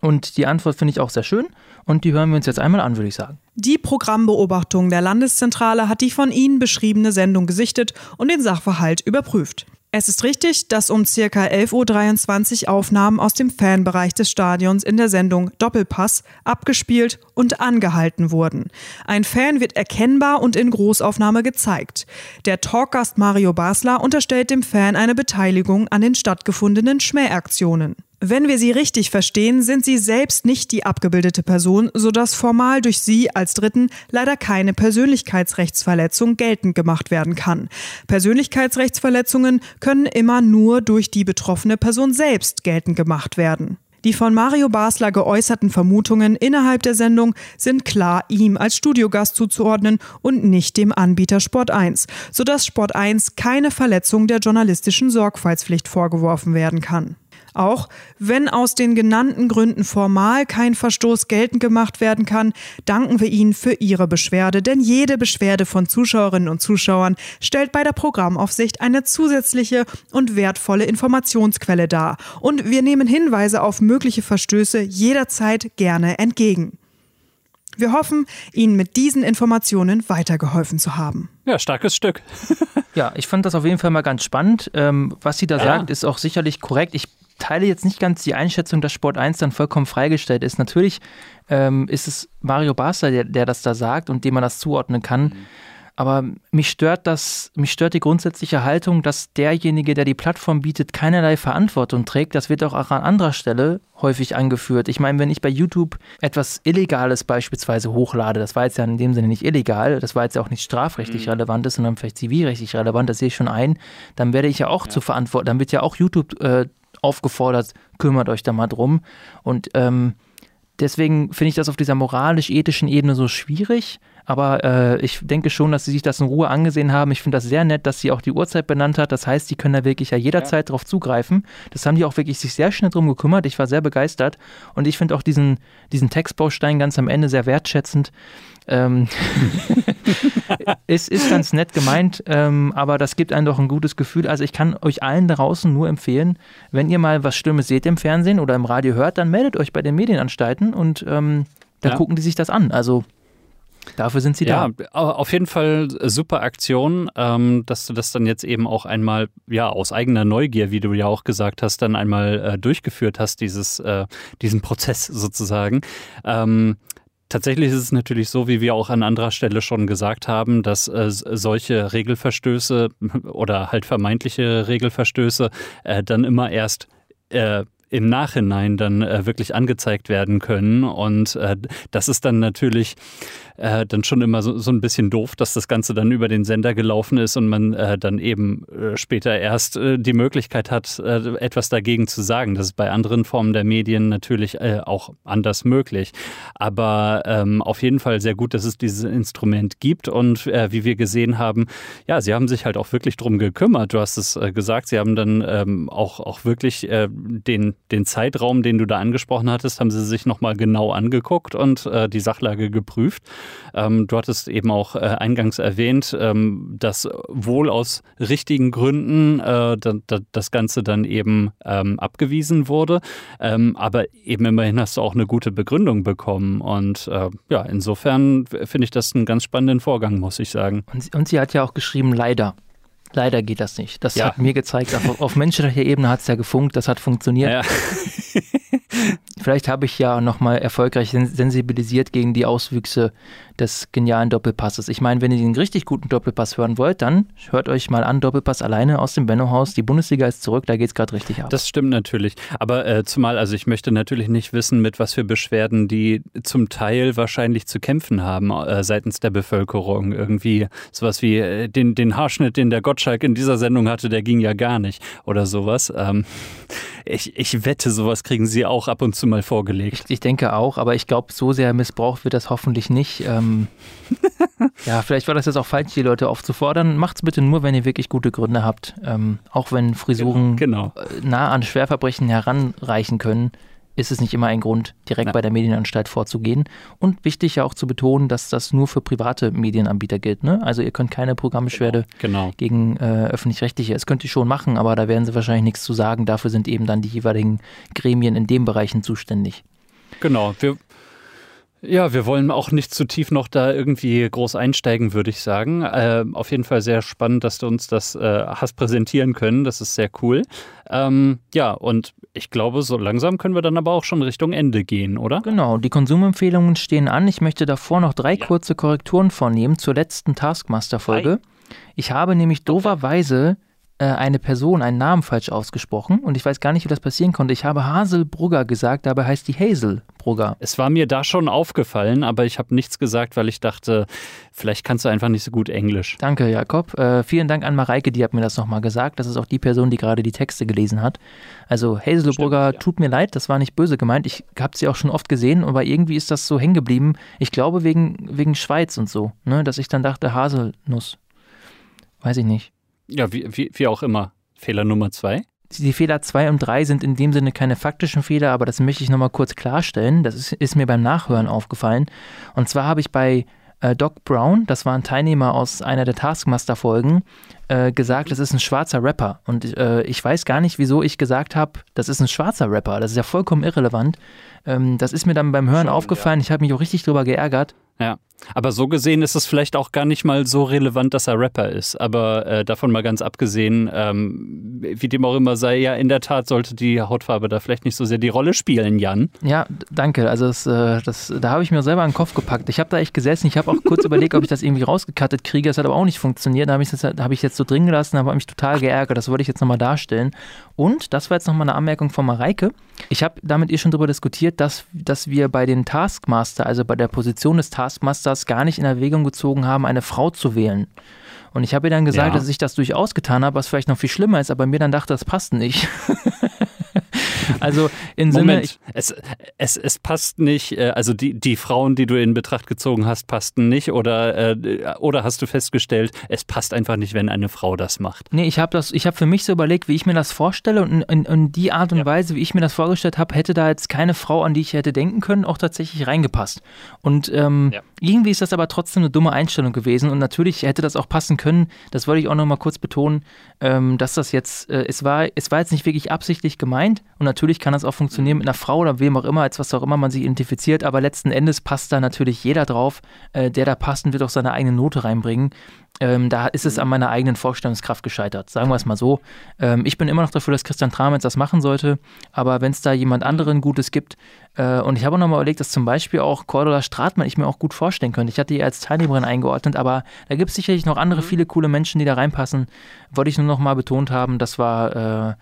Und die Antwort finde ich auch sehr schön und die hören wir uns jetzt einmal an, würde ich sagen. Die Programmbeobachtung der Landeszentrale hat die von Ihnen beschriebene Sendung gesichtet und den Sachverhalt überprüft. Es ist richtig, dass um ca. 11.23 Uhr Aufnahmen aus dem Fanbereich des Stadions in der Sendung Doppelpass abgespielt und angehalten wurden. Ein Fan wird erkennbar und in Großaufnahme gezeigt. Der Talkgast Mario Basler unterstellt dem Fan eine Beteiligung an den stattgefundenen Schmähaktionen. Wenn wir sie richtig verstehen, sind sie selbst nicht die abgebildete Person, sodass formal durch sie als Dritten leider keine Persönlichkeitsrechtsverletzung geltend gemacht werden kann. Persönlichkeitsrechtsverletzungen können immer nur durch die betroffene Person selbst geltend gemacht werden. Die von Mario Basler geäußerten Vermutungen innerhalb der Sendung sind klar ihm als Studiogast zuzuordnen und nicht dem Anbieter Sport 1, sodass Sport 1 keine Verletzung der journalistischen Sorgfaltspflicht vorgeworfen werden kann. Auch wenn aus den genannten Gründen formal kein Verstoß geltend gemacht werden kann, danken wir Ihnen für Ihre Beschwerde, denn jede Beschwerde von Zuschauerinnen und Zuschauern stellt bei der Programmaufsicht eine zusätzliche und wertvolle Informationsquelle dar. Und wir nehmen Hinweise auf mögliche Verstöße jederzeit gerne entgegen. Wir hoffen, Ihnen mit diesen Informationen weitergeholfen zu haben. Ja, starkes Stück. ja, ich fand das auf jeden Fall mal ganz spannend. Ähm, was sie da ja. sagt, ist auch sicherlich korrekt. Ich teile jetzt nicht ganz die Einschätzung, dass Sport 1 dann vollkommen freigestellt ist. Natürlich ähm, ist es Mario Basler, der, der, das da sagt und dem man das zuordnen kann. Mhm. Aber mich stört das, mich stört die grundsätzliche Haltung, dass derjenige, der die Plattform bietet, keinerlei Verantwortung trägt. Das wird auch an anderer Stelle häufig angeführt. Ich meine, wenn ich bei YouTube etwas Illegales beispielsweise hochlade, das war jetzt ja in dem Sinne nicht illegal, das war jetzt ja auch nicht strafrechtlich mhm. relevant, sondern vielleicht zivilrechtlich relevant, das sehe ich schon ein, dann werde ich ja auch ja. zu verantworten, dann wird ja auch YouTube äh, aufgefordert, kümmert euch da mal drum. Und ähm, deswegen finde ich das auf dieser moralisch-ethischen Ebene so schwierig. Aber äh, ich denke schon, dass sie sich das in Ruhe angesehen haben. Ich finde das sehr nett, dass sie auch die Uhrzeit benannt hat. Das heißt, die können da wirklich ja jederzeit ja. drauf zugreifen. Das haben die auch wirklich sich sehr schnell drum gekümmert. Ich war sehr begeistert. Und ich finde auch diesen, diesen Textbaustein ganz am Ende sehr wertschätzend. Ähm, es ist ganz nett gemeint, ähm, aber das gibt einem doch ein gutes Gefühl. Also ich kann euch allen draußen nur empfehlen, wenn ihr mal was Schlimmes seht im Fernsehen oder im Radio hört, dann meldet euch bei den Medienanstalten und ähm, dann ja. gucken die sich das an. Also Dafür sind sie ja, da. Ja, auf jeden Fall super Aktion, ähm, dass du das dann jetzt eben auch einmal, ja, aus eigener Neugier, wie du ja auch gesagt hast, dann einmal äh, durchgeführt hast, dieses, äh, diesen Prozess sozusagen. Ähm, Tatsächlich ist es natürlich so, wie wir auch an anderer Stelle schon gesagt haben, dass äh, solche Regelverstöße oder halt vermeintliche Regelverstöße äh, dann immer erst äh, im Nachhinein dann äh, wirklich angezeigt werden können. Und äh, das ist dann natürlich äh, dann schon immer so, so ein bisschen doof, dass das Ganze dann über den Sender gelaufen ist und man äh, dann eben äh, später erst äh, die Möglichkeit hat, äh, etwas dagegen zu sagen. Das ist bei anderen Formen der Medien natürlich äh, auch anders möglich. Aber ähm, auf jeden Fall sehr gut, dass es dieses Instrument gibt und wie wir gesehen haben, ja, sie haben sich halt auch wirklich drum gekümmert. Du hast es gesagt, sie haben dann ähm, auch, auch wirklich den, den Zeitraum, den du da angesprochen hattest, haben sie sich nochmal genau angeguckt und die Sachlage geprüft. Ähm, du hattest eben auch äh, eingangs erwähnt, ähm, dass wohl aus richtigen Gründen äh, da, da, das Ganze dann eben ähm, abgewiesen wurde. Ähm, aber eben immerhin hast du auch eine gute Begründung bekommen. Und äh, ja, insofern finde ich das einen ganz spannenden Vorgang, muss ich sagen. Und, und sie hat ja auch geschrieben, leider. Leider geht das nicht. Das ja. hat mir gezeigt, auf, auf menschlicher Ebene hat es ja gefunkt, das hat funktioniert. Ja. Vielleicht habe ich ja nochmal erfolgreich sensibilisiert gegen die Auswüchse des genialen Doppelpasses. Ich meine, wenn ihr den richtig guten Doppelpass hören wollt, dann hört euch mal an, Doppelpass alleine aus dem Benno-Haus. Die Bundesliga ist zurück, da geht es gerade richtig ab. Das stimmt natürlich. Aber äh, zumal, also ich möchte natürlich nicht wissen, mit was für Beschwerden die zum Teil wahrscheinlich zu kämpfen haben äh, seitens der Bevölkerung. Irgendwie sowas wie äh, den, den Haarschnitt, den der Gottschalk in dieser Sendung hatte, der ging ja gar nicht oder sowas. Ähm, ich, ich wette, sowas kriegen sie auch ab und zu mal vorgelegt. Ich, ich denke auch, aber ich glaube, so sehr missbraucht wird das hoffentlich nicht. Ähm, ja, vielleicht war das jetzt auch falsch, die Leute aufzufordern. Macht's bitte nur, wenn ihr wirklich gute Gründe habt. Ähm, auch wenn Frisuren genau, genau. nah an Schwerverbrechen heranreichen können ist es nicht immer ein Grund, direkt ja. bei der Medienanstalt vorzugehen. Und wichtig ja auch zu betonen, dass das nur für private Medienanbieter gilt. Ne? Also ihr könnt keine Programmbeschwerde genau. gegen äh, öffentlich-rechtliche, es könnt ihr schon machen, aber da werden sie wahrscheinlich nichts zu sagen. Dafür sind eben dann die jeweiligen Gremien in den Bereichen zuständig. Genau, wir ja, wir wollen auch nicht zu tief noch da irgendwie groß einsteigen, würde ich sagen. Äh, auf jeden Fall sehr spannend, dass du uns das äh, hast präsentieren können. Das ist sehr cool. Ähm, ja, und ich glaube, so langsam können wir dann aber auch schon Richtung Ende gehen, oder? Genau, die Konsumempfehlungen stehen an. Ich möchte davor noch drei ja. kurze Korrekturen vornehmen zur letzten Taskmaster-Folge. Ich habe nämlich doverweise äh, eine Person, einen Namen falsch ausgesprochen und ich weiß gar nicht, wie das passieren konnte. Ich habe Haselbrugger gesagt, dabei heißt die Hazelbrugger. Es war mir da schon aufgefallen, aber ich habe nichts gesagt, weil ich dachte, vielleicht kannst du einfach nicht so gut Englisch. Danke, Jakob. Äh, vielen Dank an Mareike, die hat mir das nochmal gesagt. Das ist auch die Person, die gerade die Texte gelesen hat. Also Hazelbrugger, Stimmt, ja. tut mir leid, das war nicht böse gemeint. Ich habe sie auch schon oft gesehen, aber irgendwie ist das so hängen geblieben. Ich glaube wegen, wegen Schweiz und so, ne? dass ich dann dachte Haselnuss. Weiß ich nicht. Ja, wie, wie, wie auch immer. Fehler Nummer zwei. Die Fehler 2 und 3 sind in dem Sinne keine faktischen Fehler, aber das möchte ich nochmal kurz klarstellen. Das ist, ist, mir beim Nachhören aufgefallen. Und zwar habe ich bei äh, Doc Brown, das war ein Teilnehmer aus einer der Taskmaster-Folgen, äh, gesagt, das ist ein schwarzer Rapper. Und äh, ich weiß gar nicht, wieso ich gesagt habe, das ist ein schwarzer Rapper. Das ist ja vollkommen irrelevant. Ähm, das ist mir dann beim Hören Schon, aufgefallen. Ja. Ich habe mich auch richtig drüber geärgert. Ja, aber so gesehen ist es vielleicht auch gar nicht mal so relevant, dass er Rapper ist. Aber äh, davon mal ganz abgesehen, ähm, wie dem auch immer sei, ja, in der Tat sollte die Hautfarbe da vielleicht nicht so sehr die Rolle spielen, Jan. Ja, danke. Also das, äh, das, da habe ich mir selber einen Kopf gepackt. Ich habe da echt gesessen. Ich habe auch kurz überlegt, ob ich das irgendwie rausgekattet kriege. Das hat aber auch nicht funktioniert. Da habe ich, hab ich jetzt so drin gelassen, habe mich total geärgert. Das wollte ich jetzt nochmal darstellen. Und, das war jetzt nochmal eine Anmerkung von Mareike. Ich habe damit ihr schon darüber diskutiert, dass, dass wir bei den Taskmaster, also bei der Position des Taskmasters, gar nicht in Erwägung gezogen haben, eine Frau zu wählen. Und ich habe ihr dann gesagt, ja. dass ich das durchaus getan habe, was vielleicht noch viel schlimmer ist, aber mir dann dachte, das passt nicht. Also in Moment, Sinne. es, es, es passt nicht, äh, also die, die Frauen, die du in Betracht gezogen hast, passten nicht oder, äh, oder hast du festgestellt, es passt einfach nicht, wenn eine Frau das macht? Nee, ich habe das, ich habe für mich so überlegt, wie ich mir das vorstelle und in, in die Art und ja. Weise, wie ich mir das vorgestellt habe, hätte da jetzt keine Frau, an die ich hätte denken können, auch tatsächlich reingepasst. Und ähm, ja. irgendwie ist das aber trotzdem eine dumme Einstellung gewesen und natürlich hätte das auch passen können, das wollte ich auch nochmal kurz betonen, ähm, dass das jetzt, äh, es war, es war jetzt nicht wirklich absichtlich gemeint und natürlich kann das auch funktionieren mit einer Frau oder wem auch immer, als was auch immer man sich identifiziert, aber letzten Endes passt da natürlich jeder drauf, äh, der da passt und wird auch seine eigene Note reinbringen. Ähm, da ist es an meiner eigenen Vorstellungskraft gescheitert, sagen wir es mal so. Ähm, ich bin immer noch dafür, dass Christian Tramitz das machen sollte, aber wenn es da jemand anderen Gutes gibt, äh, und ich habe auch nochmal überlegt, dass zum Beispiel auch Cordula Stratmann ich mir auch gut vorstellen könnte. Ich hatte die als Teilnehmerin eingeordnet, aber da gibt es sicherlich noch andere, mhm. viele coole Menschen, die da reinpassen. Wollte ich nur noch mal betont haben, das war, äh,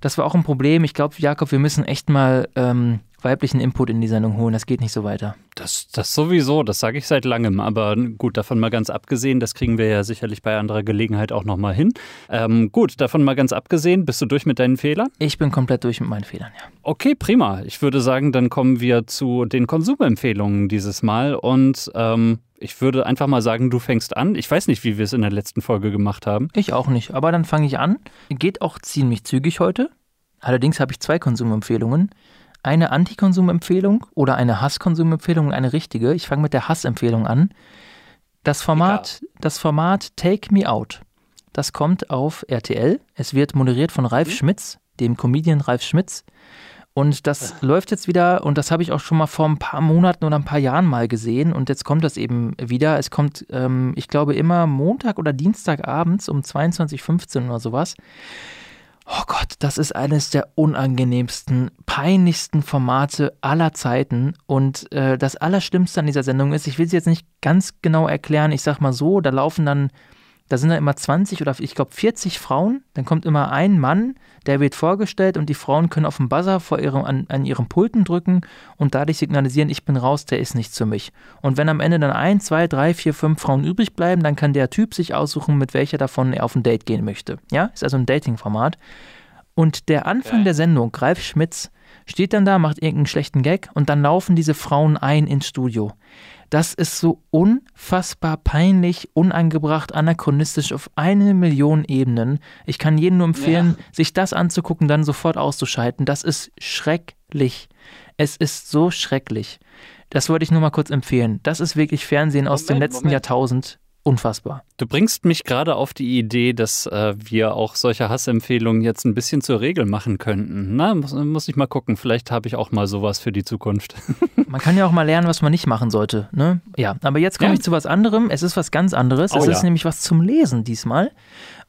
das war auch ein Problem. Ich glaube, Jakob, wir müssen echt mal ähm, weiblichen Input in die Sendung holen. Das geht nicht so weiter. Das, das sowieso, das sage ich seit langem. Aber gut, davon mal ganz abgesehen, das kriegen wir ja sicherlich bei anderer Gelegenheit auch nochmal hin. Ähm, gut, davon mal ganz abgesehen, bist du durch mit deinen Fehlern? Ich bin komplett durch mit meinen Fehlern, ja. Okay, prima. Ich würde sagen, dann kommen wir zu den Konsumempfehlungen dieses Mal. Und ähm, ich würde einfach mal sagen, du fängst an. Ich weiß nicht, wie wir es in der letzten Folge gemacht haben. Ich auch nicht, aber dann fange ich an. Geht auch ziemlich zügig heute. Allerdings habe ich zwei Konsumempfehlungen eine Antikonsumempfehlung oder eine Hasskonsumempfehlung und eine richtige. Ich fange mit der Hassempfehlung an. Das Format, das Format Take Me Out. Das kommt auf RTL. Es wird moderiert von Ralf mhm. Schmitz, dem Comedian Ralf Schmitz. Und das Ach. läuft jetzt wieder, und das habe ich auch schon mal vor ein paar Monaten oder ein paar Jahren mal gesehen. Und jetzt kommt das eben wieder. Es kommt, ähm, ich glaube, immer Montag oder Dienstag abends um 22.15 Uhr oder sowas. Oh Gott, das ist eines der unangenehmsten, peinlichsten Formate aller Zeiten. Und äh, das Allerschlimmste an dieser Sendung ist, ich will sie jetzt nicht ganz genau erklären, ich sag mal so, da laufen dann da sind dann immer 20 oder ich glaube 40 Frauen. Dann kommt immer ein Mann, der wird vorgestellt und die Frauen können auf den Buzzer vor ihrem, an, an ihren Pulten drücken und dadurch signalisieren, ich bin raus, der ist nichts für mich. Und wenn am Ende dann ein, zwei, drei, vier, fünf Frauen übrig bleiben, dann kann der Typ sich aussuchen, mit welcher davon er auf ein Date gehen möchte. Ja, ist also ein Dating-Format. Und der Anfang okay. der Sendung, Greif Schmitz, steht dann da, macht irgendeinen schlechten Gag und dann laufen diese Frauen ein ins Studio. Das ist so unfassbar peinlich, unangebracht, anachronistisch auf eine Million Ebenen. Ich kann jedem nur empfehlen, ja. sich das anzugucken, dann sofort auszuschalten. Das ist schrecklich. Es ist so schrecklich. Das wollte ich nur mal kurz empfehlen. Das ist wirklich Fernsehen aus dem letzten Moment. Jahrtausend unfassbar. Du bringst mich gerade auf die Idee, dass äh, wir auch solche Hassempfehlungen jetzt ein bisschen zur Regel machen könnten. Na, muss, muss ich mal gucken. Vielleicht habe ich auch mal sowas für die Zukunft. man kann ja auch mal lernen, was man nicht machen sollte. Ne? Ja, aber jetzt komme ja. ich zu was anderem. Es ist was ganz anderes. Oh, es ja. ist nämlich was zum Lesen diesmal.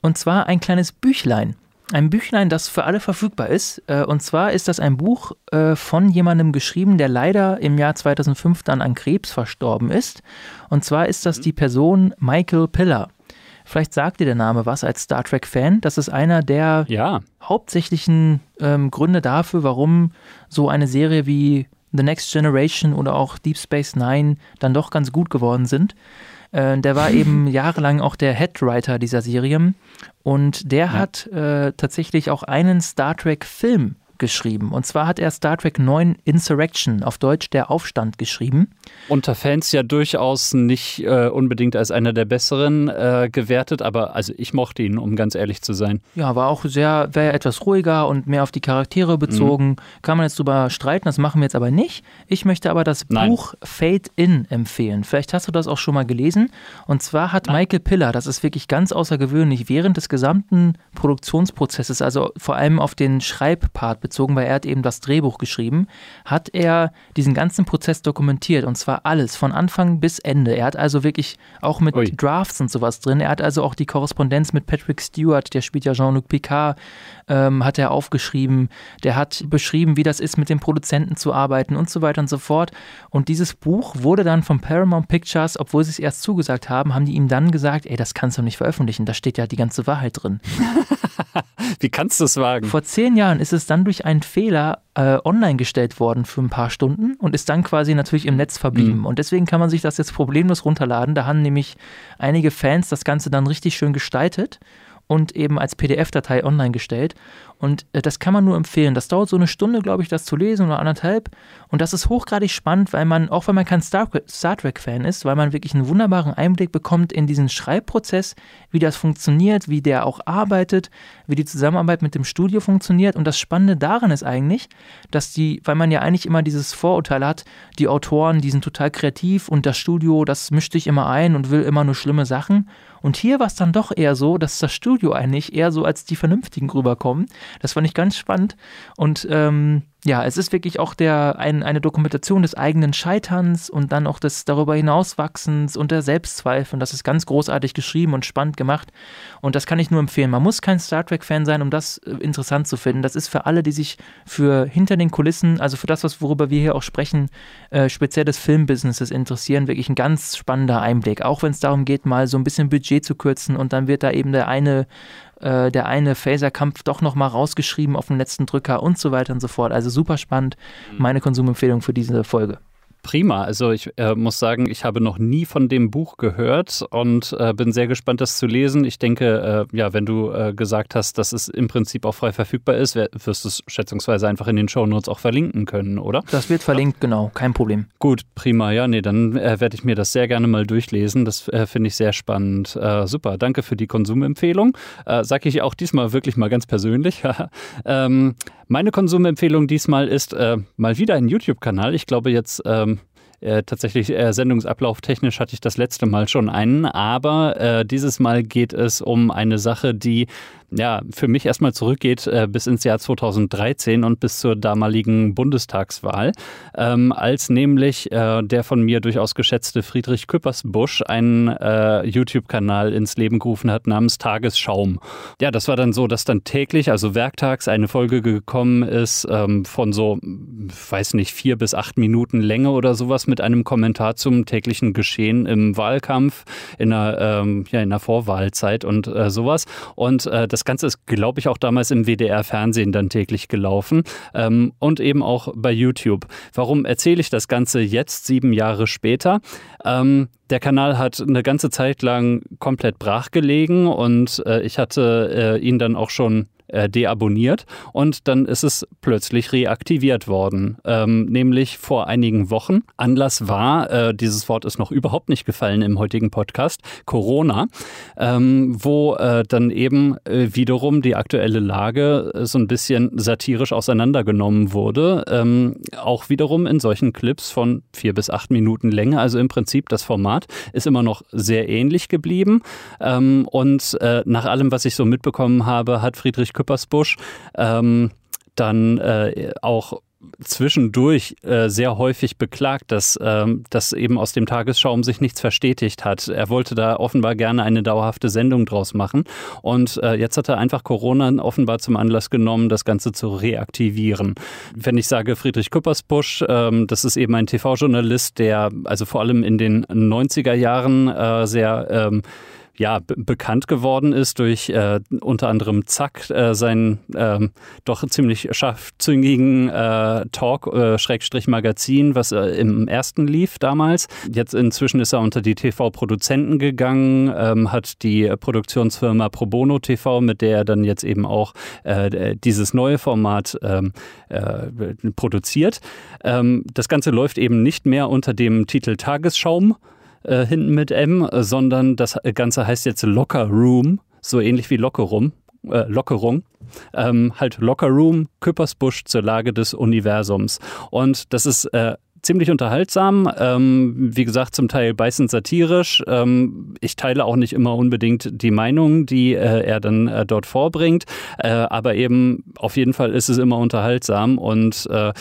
Und zwar ein kleines Büchlein ein Büchlein, das für alle verfügbar ist. Äh, und zwar ist das ein Buch äh, von jemandem geschrieben, der leider im Jahr 2005 dann an Krebs verstorben ist. Und zwar ist das mhm. die Person Michael Piller. Vielleicht sagt dir der Name was als Star Trek-Fan. Das ist einer der ja. hauptsächlichen ähm, Gründe dafür, warum so eine Serie wie The Next Generation oder auch Deep Space Nine dann doch ganz gut geworden sind. Äh, der war eben jahrelang auch der Headwriter dieser Serie und der ja. hat äh, tatsächlich auch einen Star Trek-Film geschrieben. Und zwar hat er Star Trek 9 Insurrection, auf Deutsch der Aufstand, geschrieben. Unter Fans ja durchaus nicht äh, unbedingt als einer der besseren äh, gewertet, aber also ich mochte ihn, um ganz ehrlich zu sein. Ja, war auch sehr, wäre etwas ruhiger und mehr auf die Charaktere bezogen. Mhm. Kann man jetzt drüber streiten, das machen wir jetzt aber nicht. Ich möchte aber das Nein. Buch Fade In empfehlen. Vielleicht hast du das auch schon mal gelesen. Und zwar hat Nein. Michael Piller, das ist wirklich ganz außergewöhnlich, während des gesamten Produktionsprozesses, also vor allem auf den Schreibpart bezogen, weil er hat eben das Drehbuch geschrieben, hat er diesen ganzen Prozess dokumentiert und zwar alles von Anfang bis Ende. Er hat also wirklich auch mit Ui. Drafts und sowas drin. Er hat also auch die Korrespondenz mit Patrick Stewart, der spielt ja Jean-Luc Picard, ähm, hat er aufgeschrieben. Der hat beschrieben, wie das ist, mit den Produzenten zu arbeiten und so weiter und so fort. Und dieses Buch wurde dann von Paramount Pictures, obwohl sie es erst zugesagt haben, haben die ihm dann gesagt, ey, das kannst du nicht veröffentlichen, da steht ja die ganze Wahrheit drin. wie kannst du es wagen? Vor zehn Jahren ist es dann durch einen Fehler äh, online gestellt worden für ein paar Stunden und ist dann quasi natürlich im Netz verblieben. Mhm. Und deswegen kann man sich das jetzt problemlos runterladen. Da haben nämlich einige Fans das Ganze dann richtig schön gestaltet und eben als PDF-Datei online gestellt. Und äh, das kann man nur empfehlen. Das dauert so eine Stunde, glaube ich, das zu lesen oder anderthalb. Und das ist hochgradig spannend, weil man, auch wenn man kein Star, Star Trek-Fan ist, weil man wirklich einen wunderbaren Einblick bekommt in diesen Schreibprozess, wie das funktioniert, wie der auch arbeitet, wie die Zusammenarbeit mit dem Studio funktioniert. Und das Spannende daran ist eigentlich, dass die, weil man ja eigentlich immer dieses Vorurteil hat, die Autoren, die sind total kreativ und das Studio, das mischt sich immer ein und will immer nur schlimme Sachen. Und hier war es dann doch eher so, dass das Studio eigentlich eher so als die Vernünftigen rüberkommen. Das fand ich ganz spannend. Und ähm, ja, es ist wirklich auch der, ein, eine Dokumentation des eigenen Scheiterns und dann auch des darüber hinauswachsens und der Selbstzweifel. Und das ist ganz großartig geschrieben und spannend gemacht. Und das kann ich nur empfehlen. Man muss kein Star Trek-Fan sein, um das äh, interessant zu finden. Das ist für alle, die sich für hinter den Kulissen, also für das, was, worüber wir hier auch sprechen, äh, speziell des Filmbusinesses interessieren, wirklich ein ganz spannender Einblick. Auch wenn es darum geht, mal so ein bisschen Budget zu kürzen und dann wird da eben der eine äh, der eine Phaser-Kampf doch nochmal rausgeschrieben auf den letzten Drücker und so weiter und so fort. Also super spannend. Mhm. Meine Konsumempfehlung für diese Folge prima. Also ich äh, muss sagen, ich habe noch nie von dem Buch gehört und äh, bin sehr gespannt, das zu lesen. Ich denke, äh, ja, wenn du äh, gesagt hast, dass es im Prinzip auch frei verfügbar ist, wirst du es schätzungsweise einfach in den Shownotes auch verlinken können, oder? Das wird verlinkt, genau, kein Problem. Gut, prima. Ja, nee, dann äh, werde ich mir das sehr gerne mal durchlesen. Das äh, finde ich sehr spannend. super, danke für die Konsumempfehlung. Sage ich auch diesmal wirklich mal ganz persönlich. ähm, meine Konsumempfehlung diesmal ist äh, mal wieder ein YouTube-Kanal. Ich glaube jetzt ähm, äh, tatsächlich äh, Sendungsablauf technisch hatte ich das letzte Mal schon einen, aber äh, dieses Mal geht es um eine Sache, die ja, für mich erstmal zurückgeht äh, bis ins Jahr 2013 und bis zur damaligen Bundestagswahl, ähm, als nämlich äh, der von mir durchaus geschätzte Friedrich Küppersbusch einen äh, YouTube-Kanal ins Leben gerufen hat namens Tagesschaum. Ja, das war dann so, dass dann täglich, also werktags, eine Folge gekommen ist ähm, von so, weiß nicht, vier bis acht Minuten Länge oder sowas mit einem Kommentar zum täglichen Geschehen im Wahlkampf in einer, ähm, ja, in der Vorwahlzeit und äh, sowas. Und äh, das Ganze ist, glaube ich, auch damals im WDR-Fernsehen dann täglich gelaufen ähm, und eben auch bei YouTube. Warum erzähle ich das Ganze jetzt, sieben Jahre später? Ähm, der Kanal hat eine ganze Zeit lang komplett brach gelegen und äh, ich hatte äh, ihn dann auch schon äh, deabonniert und dann ist es plötzlich reaktiviert worden, ähm, nämlich vor einigen Wochen. Anlass war, äh, dieses Wort ist noch überhaupt nicht gefallen im heutigen Podcast, Corona, ähm, wo äh, dann eben äh, wiederum die aktuelle Lage äh, so ein bisschen satirisch auseinandergenommen wurde, ähm, auch wiederum in solchen Clips von vier bis acht Minuten Länge, also im Prinzip das Format ist immer noch sehr ähnlich geblieben. Ähm, und äh, nach allem, was ich so mitbekommen habe, hat Friedrich Küppersbusch ähm, dann äh, auch zwischendurch äh, sehr häufig beklagt, dass ähm, das eben aus dem Tagesschaum sich nichts verstetigt hat. Er wollte da offenbar gerne eine dauerhafte Sendung draus machen und äh, jetzt hat er einfach Corona offenbar zum Anlass genommen, das Ganze zu reaktivieren. Wenn ich sage Friedrich Küppersbusch, ähm, das ist eben ein TV-Journalist, der also vor allem in den 90er Jahren äh, sehr ähm, ja, bekannt geworden ist durch äh, unter anderem Zack, äh, seinen ähm, doch ziemlich scharfzüngigen äh, Talk, äh, Schrägstrich Magazin, was äh, im ersten lief damals. Jetzt inzwischen ist er unter die TV-Produzenten gegangen, ähm, hat die Produktionsfirma Pro Bono TV, mit der er dann jetzt eben auch äh, dieses neue Format ähm, äh, produziert. Ähm, das Ganze läuft eben nicht mehr unter dem Titel Tagesschaum, äh, hinten mit M, sondern das Ganze heißt jetzt Locker Room, so ähnlich wie Lockerum. Äh, Lockerung, ähm, halt Locker Room, Küppersbusch zur Lage des Universums. Und das ist äh, ziemlich unterhaltsam. Ähm, wie gesagt, zum Teil beißend satirisch. Ähm, ich teile auch nicht immer unbedingt die Meinung, die äh, er dann äh, dort vorbringt. Äh, aber eben auf jeden Fall ist es immer unterhaltsam und äh,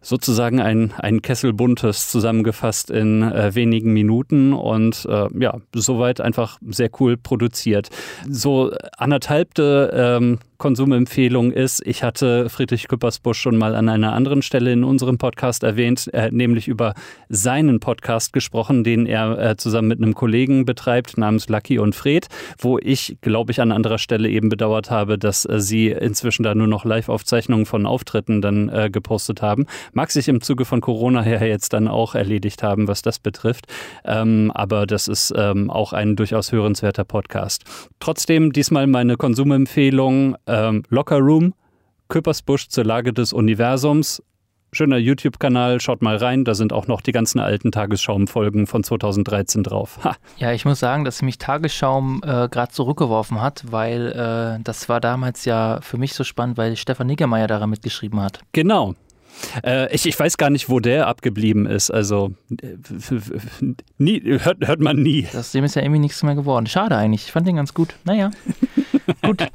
sozusagen ein, ein Kessel Buntes zusammengefasst in äh, wenigen Minuten und äh, ja, soweit einfach sehr cool produziert. So anderthalbte ähm, Konsumempfehlung ist, ich hatte Friedrich Küppersbusch schon mal an einer anderen Stelle in unserem Podcast erwähnt, äh, nämlich über seinen Podcast gesprochen, den er äh, zusammen mit einem Kollegen betreibt, namens Lucky und Fred, wo ich, glaube ich, an anderer Stelle eben bedauert habe, dass äh, sie inzwischen da nur noch Live-Aufzeichnungen von Auftritten dann äh, gepostet haben. Mag sich im Zuge von Corona her jetzt dann auch erledigt haben, was das betrifft. Ähm, aber das ist ähm, auch ein durchaus hörenswerter Podcast. Trotzdem diesmal meine Konsumempfehlung ähm, Locker Room, Küppersbusch zur Lage des Universums. Schöner YouTube-Kanal, schaut mal rein, da sind auch noch die ganzen alten Tagesschaum-Folgen von 2013 drauf. Ha. Ja, ich muss sagen, dass mich Tagesschaum äh, gerade zurückgeworfen hat, weil äh, das war damals ja für mich so spannend, weil Stefan Niggemeier daran mitgeschrieben hat. Genau, äh, ich, ich weiß gar nicht, wo der abgeblieben ist. Also äh, nie, hört, hört man nie. Aus dem ist ja irgendwie nichts mehr geworden. Schade eigentlich. Ich fand den ganz gut. Naja. gut.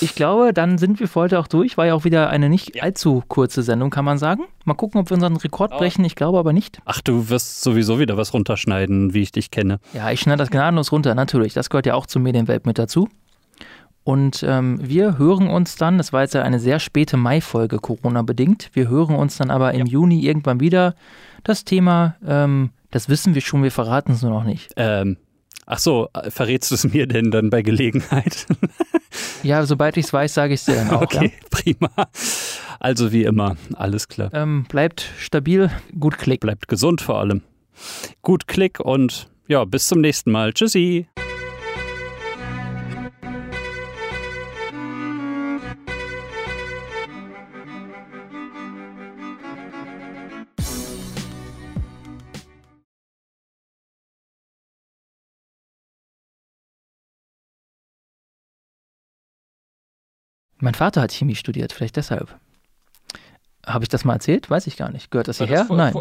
Ich glaube, dann sind wir für heute auch durch. War ja auch wieder eine nicht ja. allzu kurze Sendung, kann man sagen. Mal gucken, ob wir unseren Rekord brechen. Ich glaube aber nicht. Ach, du wirst sowieso wieder was runterschneiden, wie ich dich kenne. Ja, ich schneide das gnadenlos runter, natürlich. Das gehört ja auch zur Medienwelt mit dazu. Und ähm, wir hören uns dann, das war jetzt ja eine sehr späte Mai-Folge, Corona-bedingt, wir hören uns dann aber im ja. Juni irgendwann wieder. Das Thema, ähm, das wissen wir schon, wir verraten es nur noch nicht. Ähm, ach so, verrätst du es mir denn dann bei Gelegenheit? ja, sobald ich es weiß, sage ich es dir dann auch. Okay, ja? prima. Also wie immer, alles klar. Ähm, bleibt stabil, gut Klick. Bleibt gesund vor allem. Gut Klick und ja, bis zum nächsten Mal. Tschüssi. Mein Vater hat Chemie studiert, vielleicht deshalb. Habe ich das mal erzählt? Weiß ich gar nicht. Gehört das hierher? Nein.